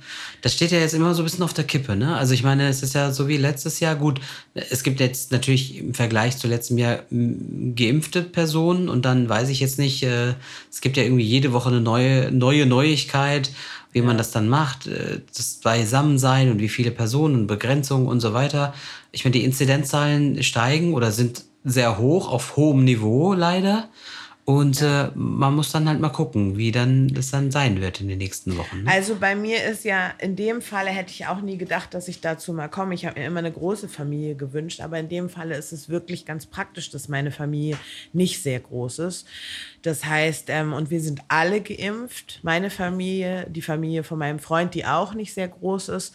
das steht ja jetzt immer so ein bisschen auf der Kippe. Ne? Also ich meine, es ist ja so wie letztes Jahr. Gut, es gibt jetzt natürlich im Vergleich zu letztem Jahr geimpfte Personen und dann weiß ich jetzt nicht, äh, es gibt ja irgendwie jede Woche eine neue, neue Neuigkeit wie ja. man das dann macht, äh, das Beisammensein und wie viele Personen und Begrenzungen und so weiter. Ich meine, die Inzidenzzahlen steigen oder sind sehr hoch, auf hohem Niveau leider. Und äh, man muss dann halt mal gucken, wie dann das dann sein wird in den nächsten Wochen. Ne? Also bei mir ist ja, in dem Falle hätte ich auch nie gedacht, dass ich dazu mal komme. Ich habe mir immer eine große Familie gewünscht, aber in dem Falle ist es wirklich ganz praktisch, dass meine Familie nicht sehr groß ist. Das heißt, ähm, und wir sind alle geimpft. Meine Familie, die Familie von meinem Freund, die auch nicht sehr groß ist.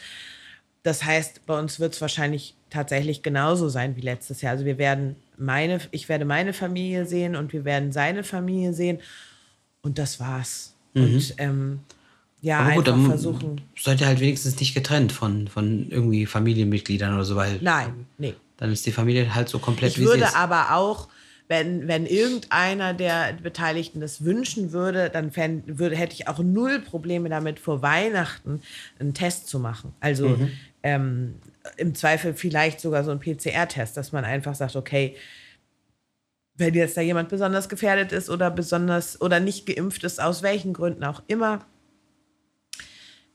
Das heißt, bei uns wird es wahrscheinlich tatsächlich genauso sein wie letztes Jahr. Also wir werden meine, ich werde meine Familie sehen und wir werden seine Familie sehen. Und das war's. Mhm. Und ähm, ja, Aber gut, einfach versuchen. Seid ihr halt wenigstens nicht getrennt von, von irgendwie Familienmitgliedern oder so, weil. Nein, nee. Dann ist die Familie halt so komplett ich wie würde sie ist. aber auch wenn, wenn irgendeiner der Beteiligten das wünschen würde, dann fänd, würde, hätte ich auch null Probleme damit, vor Weihnachten einen Test zu machen. Also mhm. ähm, im Zweifel vielleicht sogar so ein PCR-Test, dass man einfach sagt, okay, wenn jetzt da jemand besonders gefährdet ist oder besonders oder nicht geimpft ist, aus welchen Gründen auch immer.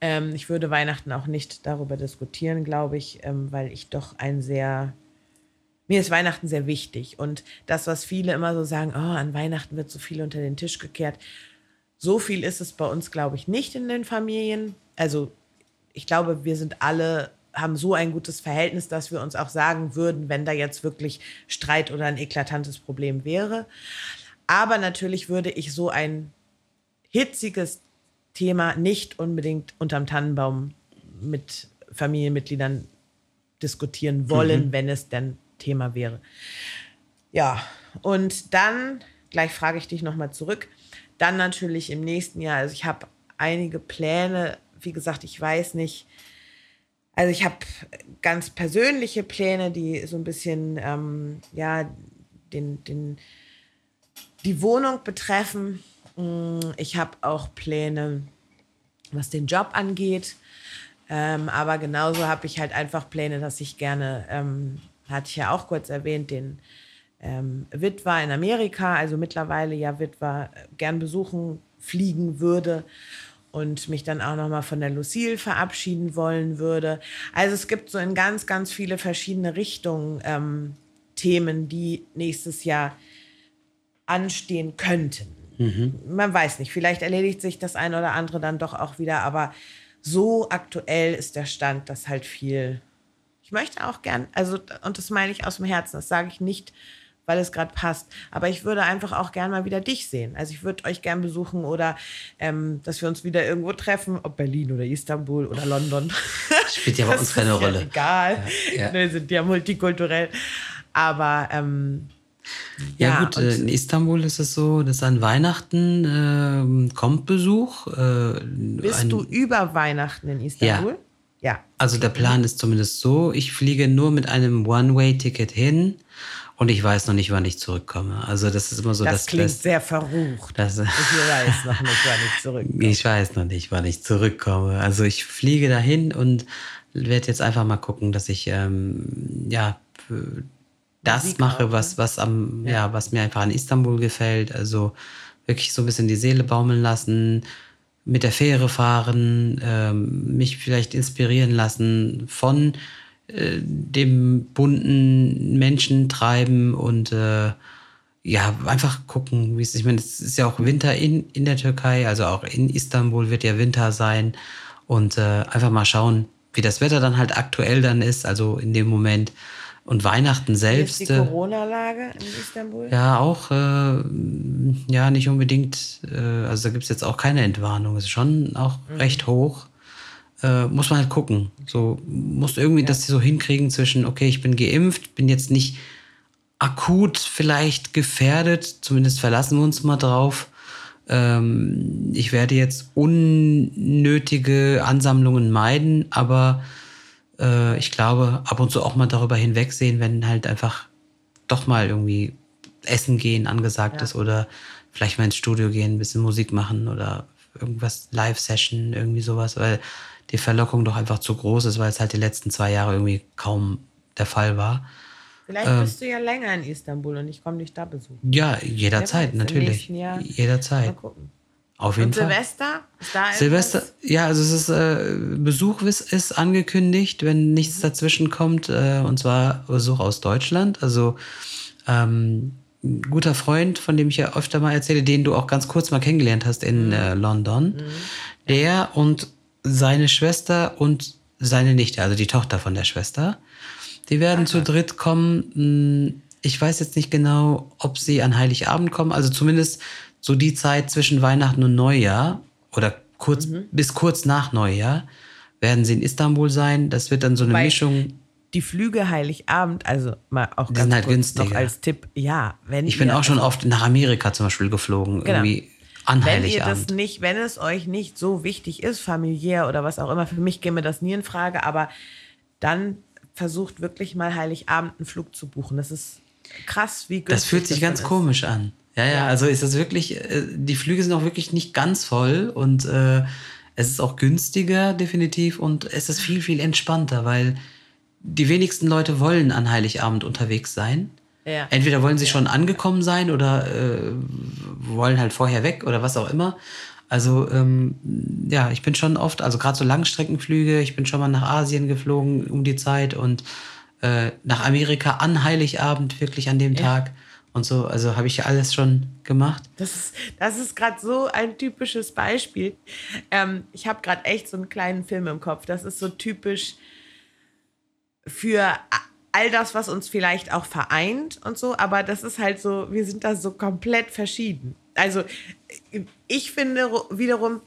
Ähm, ich würde Weihnachten auch nicht darüber diskutieren, glaube ich, ähm, weil ich doch ein sehr mir ist Weihnachten sehr wichtig. Und das, was viele immer so sagen, oh, an Weihnachten wird so viel unter den Tisch gekehrt. So viel ist es bei uns, glaube ich, nicht in den Familien. Also ich glaube, wir sind alle, haben so ein gutes Verhältnis, dass wir uns auch sagen würden, wenn da jetzt wirklich Streit oder ein eklatantes Problem wäre. Aber natürlich würde ich so ein hitziges Thema nicht unbedingt unterm Tannenbaum mit Familienmitgliedern diskutieren wollen, mhm. wenn es denn Thema wäre. Ja, und dann, gleich frage ich dich nochmal zurück, dann natürlich im nächsten Jahr, also ich habe einige Pläne, wie gesagt, ich weiß nicht, also ich habe ganz persönliche Pläne, die so ein bisschen, ähm, ja, den, den die Wohnung betreffen, ich habe auch Pläne, was den Job angeht. Ähm, aber genauso habe ich halt einfach Pläne, dass ich gerne, ähm, hatte ich ja auch kurz erwähnt, den ähm, Witwer in Amerika, also mittlerweile ja Witwer, äh, gern besuchen, fliegen würde und mich dann auch nochmal von der Lucille verabschieden wollen würde. Also es gibt so in ganz, ganz viele verschiedene Richtungen ähm, Themen, die nächstes Jahr anstehen könnten. Mhm. Man weiß nicht, vielleicht erledigt sich das eine oder andere dann doch auch wieder, aber so aktuell ist der Stand, dass halt viel. Ich möchte auch gern, also, und das meine ich aus dem Herzen, das sage ich nicht, weil es gerade passt. Aber ich würde einfach auch gern mal wieder dich sehen. Also ich würde euch gern besuchen oder ähm, dass wir uns wieder irgendwo treffen, ob Berlin oder Istanbul oder London. Spielt ja bei uns keine Rolle. Ja egal. Ja, ja. Wir sind ja multikulturell. Aber ähm, ja, ja, gut, äh, in Istanbul ist es so, dass an Weihnachten äh, kommt Besuch. Äh, bist du über Weihnachten in Istanbul? Ja. ja. Also der Plan ist zumindest so, ich fliege nur mit einem One-Way-Ticket hin und ich weiß noch nicht, wann ich zurückkomme. Also das ist immer so das. Das klingt Best. sehr verrucht. Das, ich weiß noch nicht, wann ich zurückkomme. Ich weiß noch nicht, wann ich zurückkomme. Also ich fliege dahin und werde jetzt einfach mal gucken, dass ich ähm, ja das Musik mache, auch, was, ne? was am, ja. ja. was mir einfach an Istanbul gefällt. Also wirklich so ein bisschen die Seele baumeln lassen, mit der Fähre fahren, ähm, mich vielleicht inspirieren lassen von äh, dem bunten Menschen treiben und äh, ja, einfach gucken, wie es, ich meine, es ist ja auch Winter in, in der Türkei, also auch in Istanbul wird ja Winter sein und äh, einfach mal schauen, wie das Wetter dann halt aktuell dann ist, also in dem Moment und Weihnachten selbst. Wie ist die äh, Corona-Lage in Istanbul? Ja, auch, äh, ja, nicht unbedingt, äh, also da gibt es jetzt auch keine Entwarnung. Es ist schon auch mhm. recht hoch. Äh, muss man halt gucken. So, muss irgendwie ja. das so hinkriegen zwischen, okay, ich bin geimpft, bin jetzt nicht akut vielleicht gefährdet, zumindest verlassen wir uns mal drauf. Ähm, ich werde jetzt unnötige Ansammlungen meiden, aber äh, ich glaube, ab und zu auch mal darüber hinwegsehen, wenn halt einfach doch mal irgendwie Essen gehen angesagt ja. ist oder vielleicht mal ins Studio gehen, ein bisschen Musik machen oder irgendwas Live-Session, irgendwie sowas, weil die Verlockung doch einfach zu groß ist, weil es halt die letzten zwei Jahre irgendwie kaum der Fall war. Vielleicht ähm, bist du ja länger in Istanbul und ich komme dich da besuchen. Ja, jederzeit, natürlich. Jederzeit. Mal gucken. Auf jeden Und Fall. Silvester? Ist da Silvester, ja, also es ist äh, Besuch ist, ist, angekündigt, wenn nichts mhm. dazwischen kommt, äh, und zwar Besuch aus Deutschland. Also ähm, ein guter Freund, von dem ich ja öfter mal erzähle, den du auch ganz kurz mal kennengelernt hast in mhm. äh, London, mhm. der und seine Schwester und seine Nichte, also die Tochter von der Schwester, die werden Aha. zu dritt kommen. Hm, ich weiß jetzt nicht genau, ob sie an Heiligabend kommen, also zumindest so die Zeit zwischen Weihnachten und Neujahr oder kurz mhm. bis kurz nach Neujahr werden sie in Istanbul sein. Das wird dann so eine Wobei Mischung. Die Flüge Heiligabend, also mal auch die ganz halt kurz noch als Tipp, ja, wenn ich bin auch schon also oft nach Amerika zum Beispiel geflogen, genau. irgendwie an wenn ihr das nicht, wenn es euch nicht so wichtig ist, familiär oder was auch immer, für mich käme das nie in Frage, aber dann versucht wirklich mal Heiligabend einen Flug zu buchen. Das ist krass, wie günstig Das fühlt sich das ganz komisch an. Ja, ja, also ist das wirklich, äh, die Flüge sind auch wirklich nicht ganz voll und äh, es ist auch günstiger, definitiv, und es ist viel, viel entspannter, weil die wenigsten Leute wollen an Heiligabend unterwegs sein. Ja. Entweder wollen sie schon angekommen sein oder äh, wollen halt vorher weg oder was auch immer. Also ähm, ja, ich bin schon oft, also gerade so Langstreckenflüge, ich bin schon mal nach Asien geflogen um die Zeit und äh, nach Amerika an Heiligabend, wirklich an dem ja. Tag und so. Also habe ich ja alles schon gemacht. Das ist, das ist gerade so ein typisches Beispiel. Ähm, ich habe gerade echt so einen kleinen Film im Kopf. Das ist so typisch für all das, was uns vielleicht auch vereint und so. Aber das ist halt so, wir sind da so komplett verschieden. Also ich finde wiederum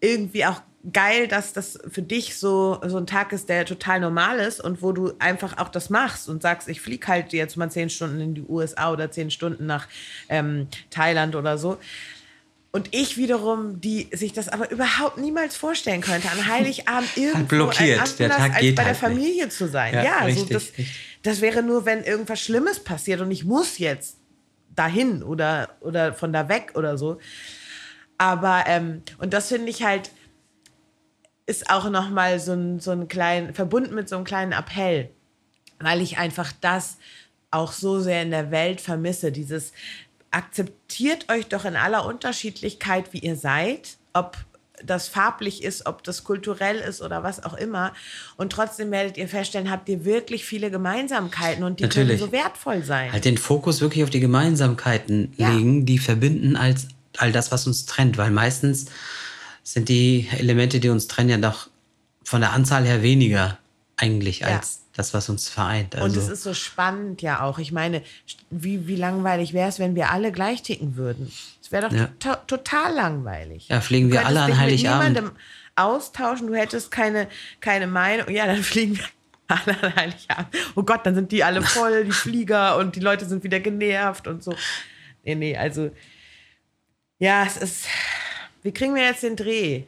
irgendwie auch geil, dass das für dich so, so ein Tag ist, der total normal ist und wo du einfach auch das machst und sagst, ich fliege halt jetzt mal zehn Stunden in die USA oder zehn Stunden nach ähm, Thailand oder so. Und ich wiederum, die sich das aber überhaupt niemals vorstellen könnte, an Heiligabend irgendwo blockiert. Der Tag geht als bei halt der Familie nicht. zu sein. Ja, ja richtig, so das, das wäre nur, wenn irgendwas Schlimmes passiert und ich muss jetzt dahin oder, oder von da weg oder so. Aber, ähm, und das finde ich halt, ist auch nochmal so ein, so ein kleinen, verbunden mit so einem kleinen Appell, weil ich einfach das auch so sehr in der Welt vermisse. Dieses akzeptiert euch doch in aller Unterschiedlichkeit, wie ihr seid, ob das farblich ist, ob das kulturell ist oder was auch immer. Und trotzdem werdet ihr feststellen, habt ihr wirklich viele Gemeinsamkeiten und die Natürlich. können so wertvoll sein. Halt den Fokus wirklich auf die Gemeinsamkeiten ja. legen, die verbinden als all das, was uns trennt. Weil meistens sind die Elemente, die uns trennen, ja doch von der Anzahl her weniger eigentlich ja. als das, was uns vereint. Also und es ist so spannend ja auch. Ich meine, wie, wie langweilig wäre es, wenn wir alle gleich ticken würden? Es wäre doch ja. to total langweilig. Ja, fliegen wir alle an Heiligabend. Mit niemandem austauschen, du hättest keine, keine Meinung. Ja, dann fliegen wir alle an Heiligabend. Oh Gott, dann sind die alle voll, die Flieger, und die Leute sind wieder genervt und so. Nee, nee, also ja, es ist. Wie kriegen wir jetzt den Dreh?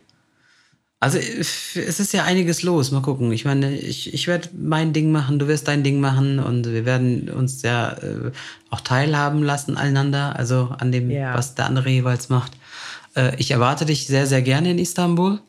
Also es ist ja einiges los. Mal gucken. Ich meine, ich, ich werde mein Ding machen, du wirst dein Ding machen und wir werden uns ja äh, auch teilhaben lassen aneinander, also an dem, ja. was der andere jeweils macht. Äh, ich erwarte dich sehr, sehr gerne in Istanbul.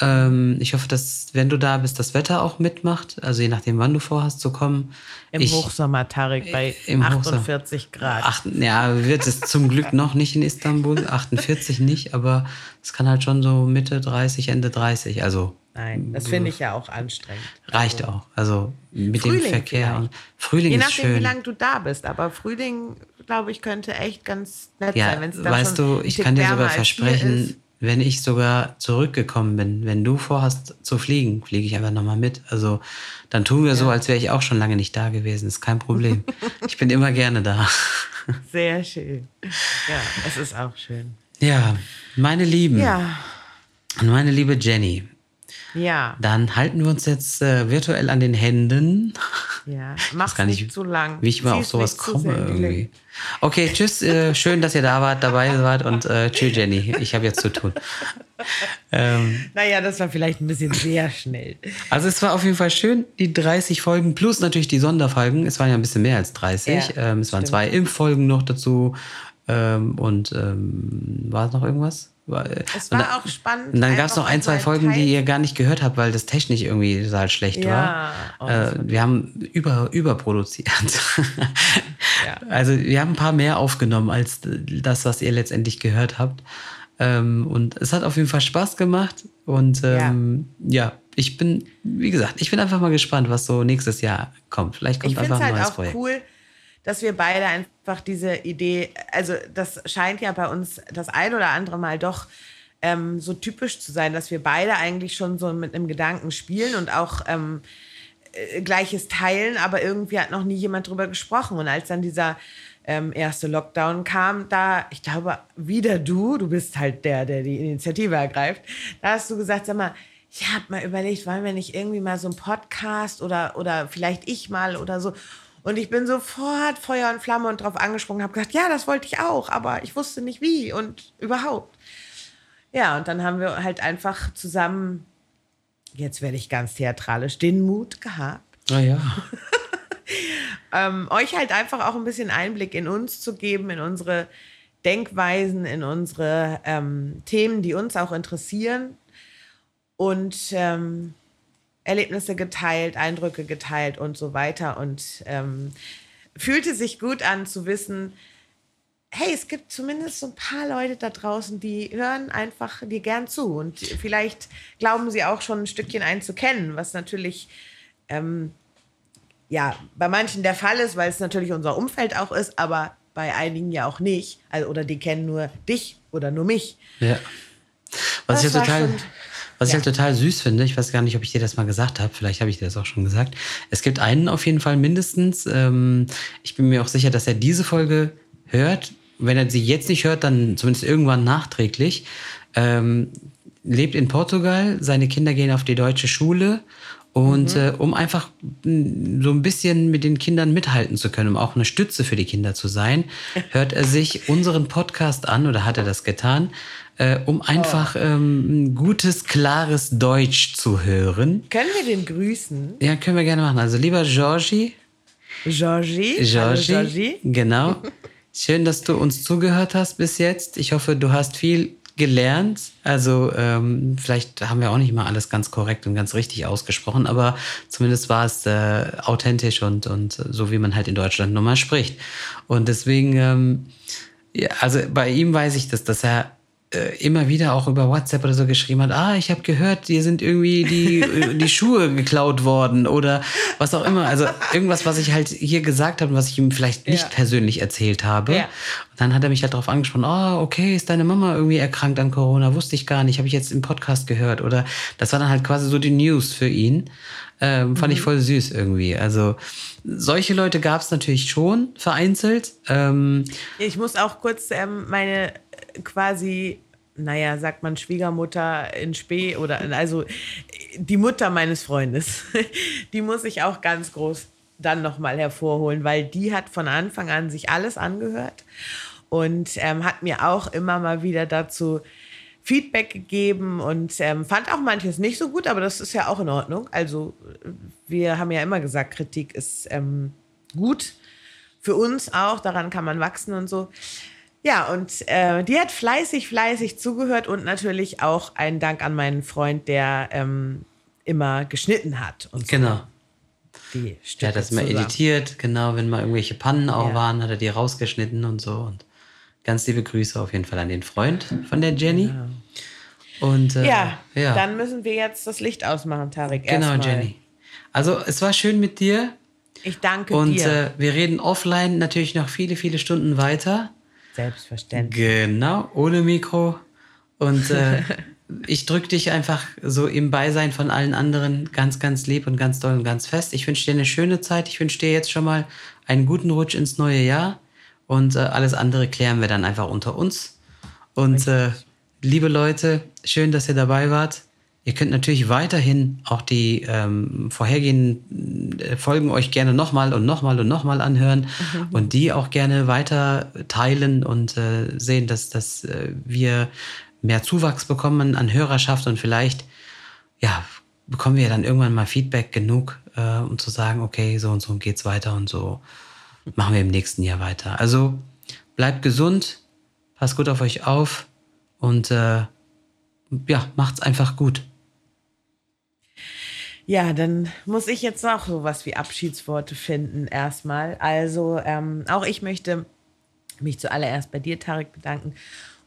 Ähm, ich hoffe, dass, wenn du da bist, das Wetter auch mitmacht. Also je nachdem, wann du vorhast zu kommen. Im ich, Hochsommer, Tarek, bei im 48 Hochsommer. Grad. Ach, ja, wird es zum Glück noch nicht in Istanbul. 48 nicht, aber es kann halt schon so Mitte 30, Ende 30. Also. Nein, das finde ich ja auch anstrengend. Reicht also, auch. Also mit Frühling dem Verkehr. Vielleicht. Und Frühling Je nachdem, ist schön. wie lange du da bist. Aber Frühling, glaube ich, könnte echt ganz nett ja, sein. Weißt du, ich kann dir sogar versprechen, wenn ich sogar zurückgekommen bin, wenn du vorhast zu fliegen, fliege ich einfach nochmal mit. Also dann tun wir ja. so, als wäre ich auch schon lange nicht da gewesen. Ist kein Problem. ich bin immer gerne da. Sehr schön. Ja, es ist auch schön. Ja, meine Lieben. Ja. Und meine liebe Jenny. Ja. Dann halten wir uns jetzt äh, virtuell an den Händen. Ja, mach's nicht, nicht zu lang. Wie ich mal auf sowas komme irgendwie. Okay, tschüss. Äh, schön, dass ihr da wart, dabei wart und äh, tschüss, Jenny. Ich habe jetzt zu tun. Ähm, naja, das war vielleicht ein bisschen sehr schnell. Also es war auf jeden Fall schön, die 30 Folgen plus natürlich die Sonderfolgen. Es waren ja ein bisschen mehr als 30. Ja, ähm, es waren zwei Impffolgen noch dazu. Ähm, und ähm, war es noch irgendwas? Es war da, auch spannend. Und dann gab es noch ein, zwei Folgen, Teil. die ihr gar nicht gehört habt, weil das technisch irgendwie halt schlecht ja, war. Oh, äh, wir haben über, überproduziert. ja. Also wir haben ein paar mehr aufgenommen als das, was ihr letztendlich gehört habt. Ähm, und es hat auf jeden Fall Spaß gemacht. Und ähm, ja. ja. ich bin, wie gesagt, ich bin einfach mal gespannt, was so nächstes Jahr kommt. Vielleicht kommt ich einfach ein halt neues auch Projekt. cool dass wir beide einfach diese Idee, also das scheint ja bei uns das ein oder andere Mal doch ähm, so typisch zu sein, dass wir beide eigentlich schon so mit einem Gedanken spielen und auch ähm, äh, Gleiches teilen, aber irgendwie hat noch nie jemand drüber gesprochen. Und als dann dieser ähm, erste Lockdown kam, da, ich glaube, wieder du, du bist halt der, der die Initiative ergreift, da hast du gesagt, sag mal, ich habe mal überlegt, wollen wir nicht irgendwie mal so einen Podcast oder, oder vielleicht ich mal oder so. Und ich bin sofort Feuer und Flamme und drauf angesprungen, habe gesagt, ja, das wollte ich auch, aber ich wusste nicht wie und überhaupt. Ja, und dann haben wir halt einfach zusammen, jetzt werde ich ganz theatralisch, den Mut gehabt. Ah ja. ähm, euch halt einfach auch ein bisschen Einblick in uns zu geben, in unsere Denkweisen, in unsere ähm, Themen, die uns auch interessieren. Und ähm, Erlebnisse geteilt, Eindrücke geteilt und so weiter. Und ähm, fühlte sich gut an zu wissen, hey, es gibt zumindest so ein paar Leute da draußen, die hören einfach dir gern zu. Und vielleicht glauben sie auch schon ein Stückchen einzukennen, was natürlich ähm, ja bei manchen der Fall ist, weil es natürlich unser Umfeld auch ist, aber bei einigen ja auch nicht. Also, oder die kennen nur dich oder nur mich. Ja. Was das ja total. Was ja. ich halt total süß finde, ich weiß gar nicht, ob ich dir das mal gesagt habe, vielleicht habe ich dir das auch schon gesagt. Es gibt einen auf jeden Fall mindestens. Ähm, ich bin mir auch sicher, dass er diese Folge hört. Wenn er sie jetzt nicht hört, dann zumindest irgendwann nachträglich. Ähm, lebt in Portugal, seine Kinder gehen auf die deutsche Schule und mhm. äh, um einfach mm, so ein bisschen mit den Kindern mithalten zu können, um auch eine Stütze für die Kinder zu sein, hört er sich unseren Podcast an oder hat er das getan, äh, um einfach oh. ähm, gutes, klares Deutsch zu hören. Können wir den grüßen? Ja, können wir gerne machen. Also lieber Georgie. Georgie. Georgie. Georgie. Genau. Schön, dass du uns zugehört hast bis jetzt. Ich hoffe, du hast viel gelernt. Also ähm, vielleicht haben wir auch nicht mal alles ganz korrekt und ganz richtig ausgesprochen, aber zumindest war es äh, authentisch und, und so, wie man halt in Deutschland nun mal spricht. Und deswegen, ähm, ja, also bei ihm weiß ich das, dass er äh, immer wieder auch über WhatsApp oder so geschrieben hat, ah, ich habe gehört, dir sind irgendwie die, äh, die Schuhe geklaut worden oder was auch immer. Also irgendwas, was ich halt hier gesagt habe und was ich ihm vielleicht nicht ja. persönlich erzählt habe. Ja. Und dann hat er mich halt darauf angesprochen, oh, okay, ist deine Mama irgendwie erkrankt an Corona? Wusste ich gar nicht, habe ich jetzt im Podcast gehört. Oder das war dann halt quasi so die News für ihn. Ähm, fand mhm. ich voll süß irgendwie. Also solche Leute gab es natürlich schon vereinzelt. Ähm, ich muss auch kurz ähm, meine quasi naja, sagt man Schwiegermutter in Spee oder also die Mutter meines Freundes, die muss ich auch ganz groß dann nochmal hervorholen, weil die hat von Anfang an sich alles angehört und ähm, hat mir auch immer mal wieder dazu Feedback gegeben und ähm, fand auch manches nicht so gut, aber das ist ja auch in Ordnung. Also wir haben ja immer gesagt, Kritik ist ähm, gut für uns auch, daran kann man wachsen und so. Ja, und äh, die hat fleißig, fleißig zugehört und natürlich auch einen Dank an meinen Freund, der ähm, immer geschnitten hat. Und genau. Die der hat das immer editiert, genau, wenn mal irgendwelche Pannen auch ja. waren, hat er die rausgeschnitten und so. Und ganz liebe Grüße auf jeden Fall an den Freund von der Jenny. Genau. Und, äh, ja, ja, dann müssen wir jetzt das Licht ausmachen, Tarek. Genau, Jenny. Also es war schön mit dir. Ich danke und, dir. Und äh, wir reden offline natürlich noch viele, viele Stunden weiter. Selbstverständlich. Genau, ohne Mikro. Und äh, ich drücke dich einfach so im Beisein von allen anderen ganz, ganz lieb und ganz doll und ganz fest. Ich wünsche dir eine schöne Zeit. Ich wünsche dir jetzt schon mal einen guten Rutsch ins neue Jahr. Und äh, alles andere klären wir dann einfach unter uns. Und äh, liebe Leute, schön, dass ihr dabei wart. Ihr könnt natürlich weiterhin auch die ähm, vorhergehenden äh, Folgen euch gerne nochmal und nochmal und nochmal anhören mhm. und die auch gerne weiter teilen und äh, sehen, dass, dass äh, wir mehr Zuwachs bekommen an Hörerschaft und vielleicht ja, bekommen wir dann irgendwann mal Feedback genug, äh, um zu sagen, okay, so und so geht's weiter und so machen wir im nächsten Jahr weiter. Also bleibt gesund, passt gut auf euch auf und äh, ja, macht's einfach gut. Ja, dann muss ich jetzt auch sowas wie Abschiedsworte finden erstmal. Also ähm, auch ich möchte mich zuallererst bei dir, Tarek, bedanken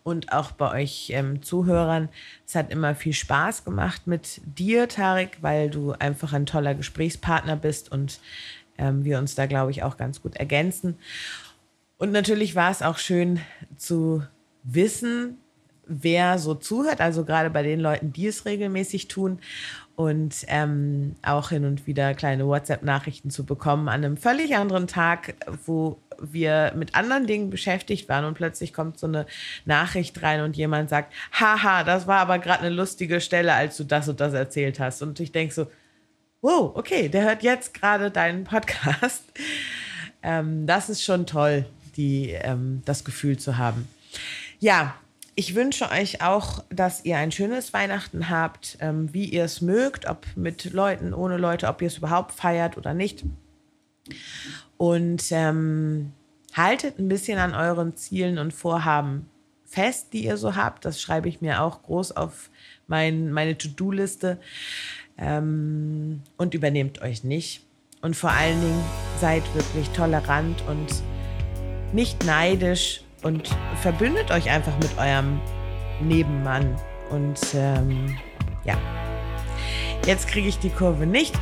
und auch bei euch ähm, Zuhörern. Es hat immer viel Spaß gemacht mit dir, Tarek, weil du einfach ein toller Gesprächspartner bist und ähm, wir uns da, glaube ich, auch ganz gut ergänzen. Und natürlich war es auch schön zu wissen, wer so zuhört, also gerade bei den Leuten, die es regelmäßig tun und ähm, auch hin und wieder kleine WhatsApp-Nachrichten zu bekommen an einem völlig anderen Tag, wo wir mit anderen Dingen beschäftigt waren und plötzlich kommt so eine Nachricht rein und jemand sagt, haha, das war aber gerade eine lustige Stelle, als du das und das erzählt hast. Und ich denke so, wow, okay, der hört jetzt gerade deinen Podcast. ähm, das ist schon toll, die, ähm, das Gefühl zu haben. Ja, ich wünsche euch auch, dass ihr ein schönes Weihnachten habt, ähm, wie ihr es mögt, ob mit Leuten, ohne Leute, ob ihr es überhaupt feiert oder nicht. Und ähm, haltet ein bisschen an euren Zielen und Vorhaben fest, die ihr so habt. Das schreibe ich mir auch groß auf mein, meine To-Do-Liste. Ähm, und übernehmt euch nicht. Und vor allen Dingen seid wirklich tolerant und nicht neidisch und verbündet euch einfach mit eurem Nebenmann. Und ähm, ja, jetzt kriege ich die Kurve nicht.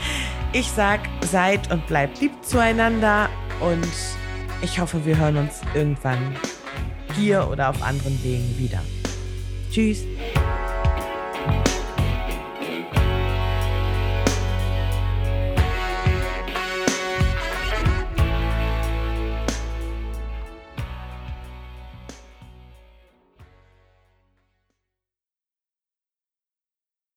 Ich sag, seid und bleibt lieb zueinander und ich hoffe, wir hören uns irgendwann hier oder auf anderen Wegen wieder. Tschüss.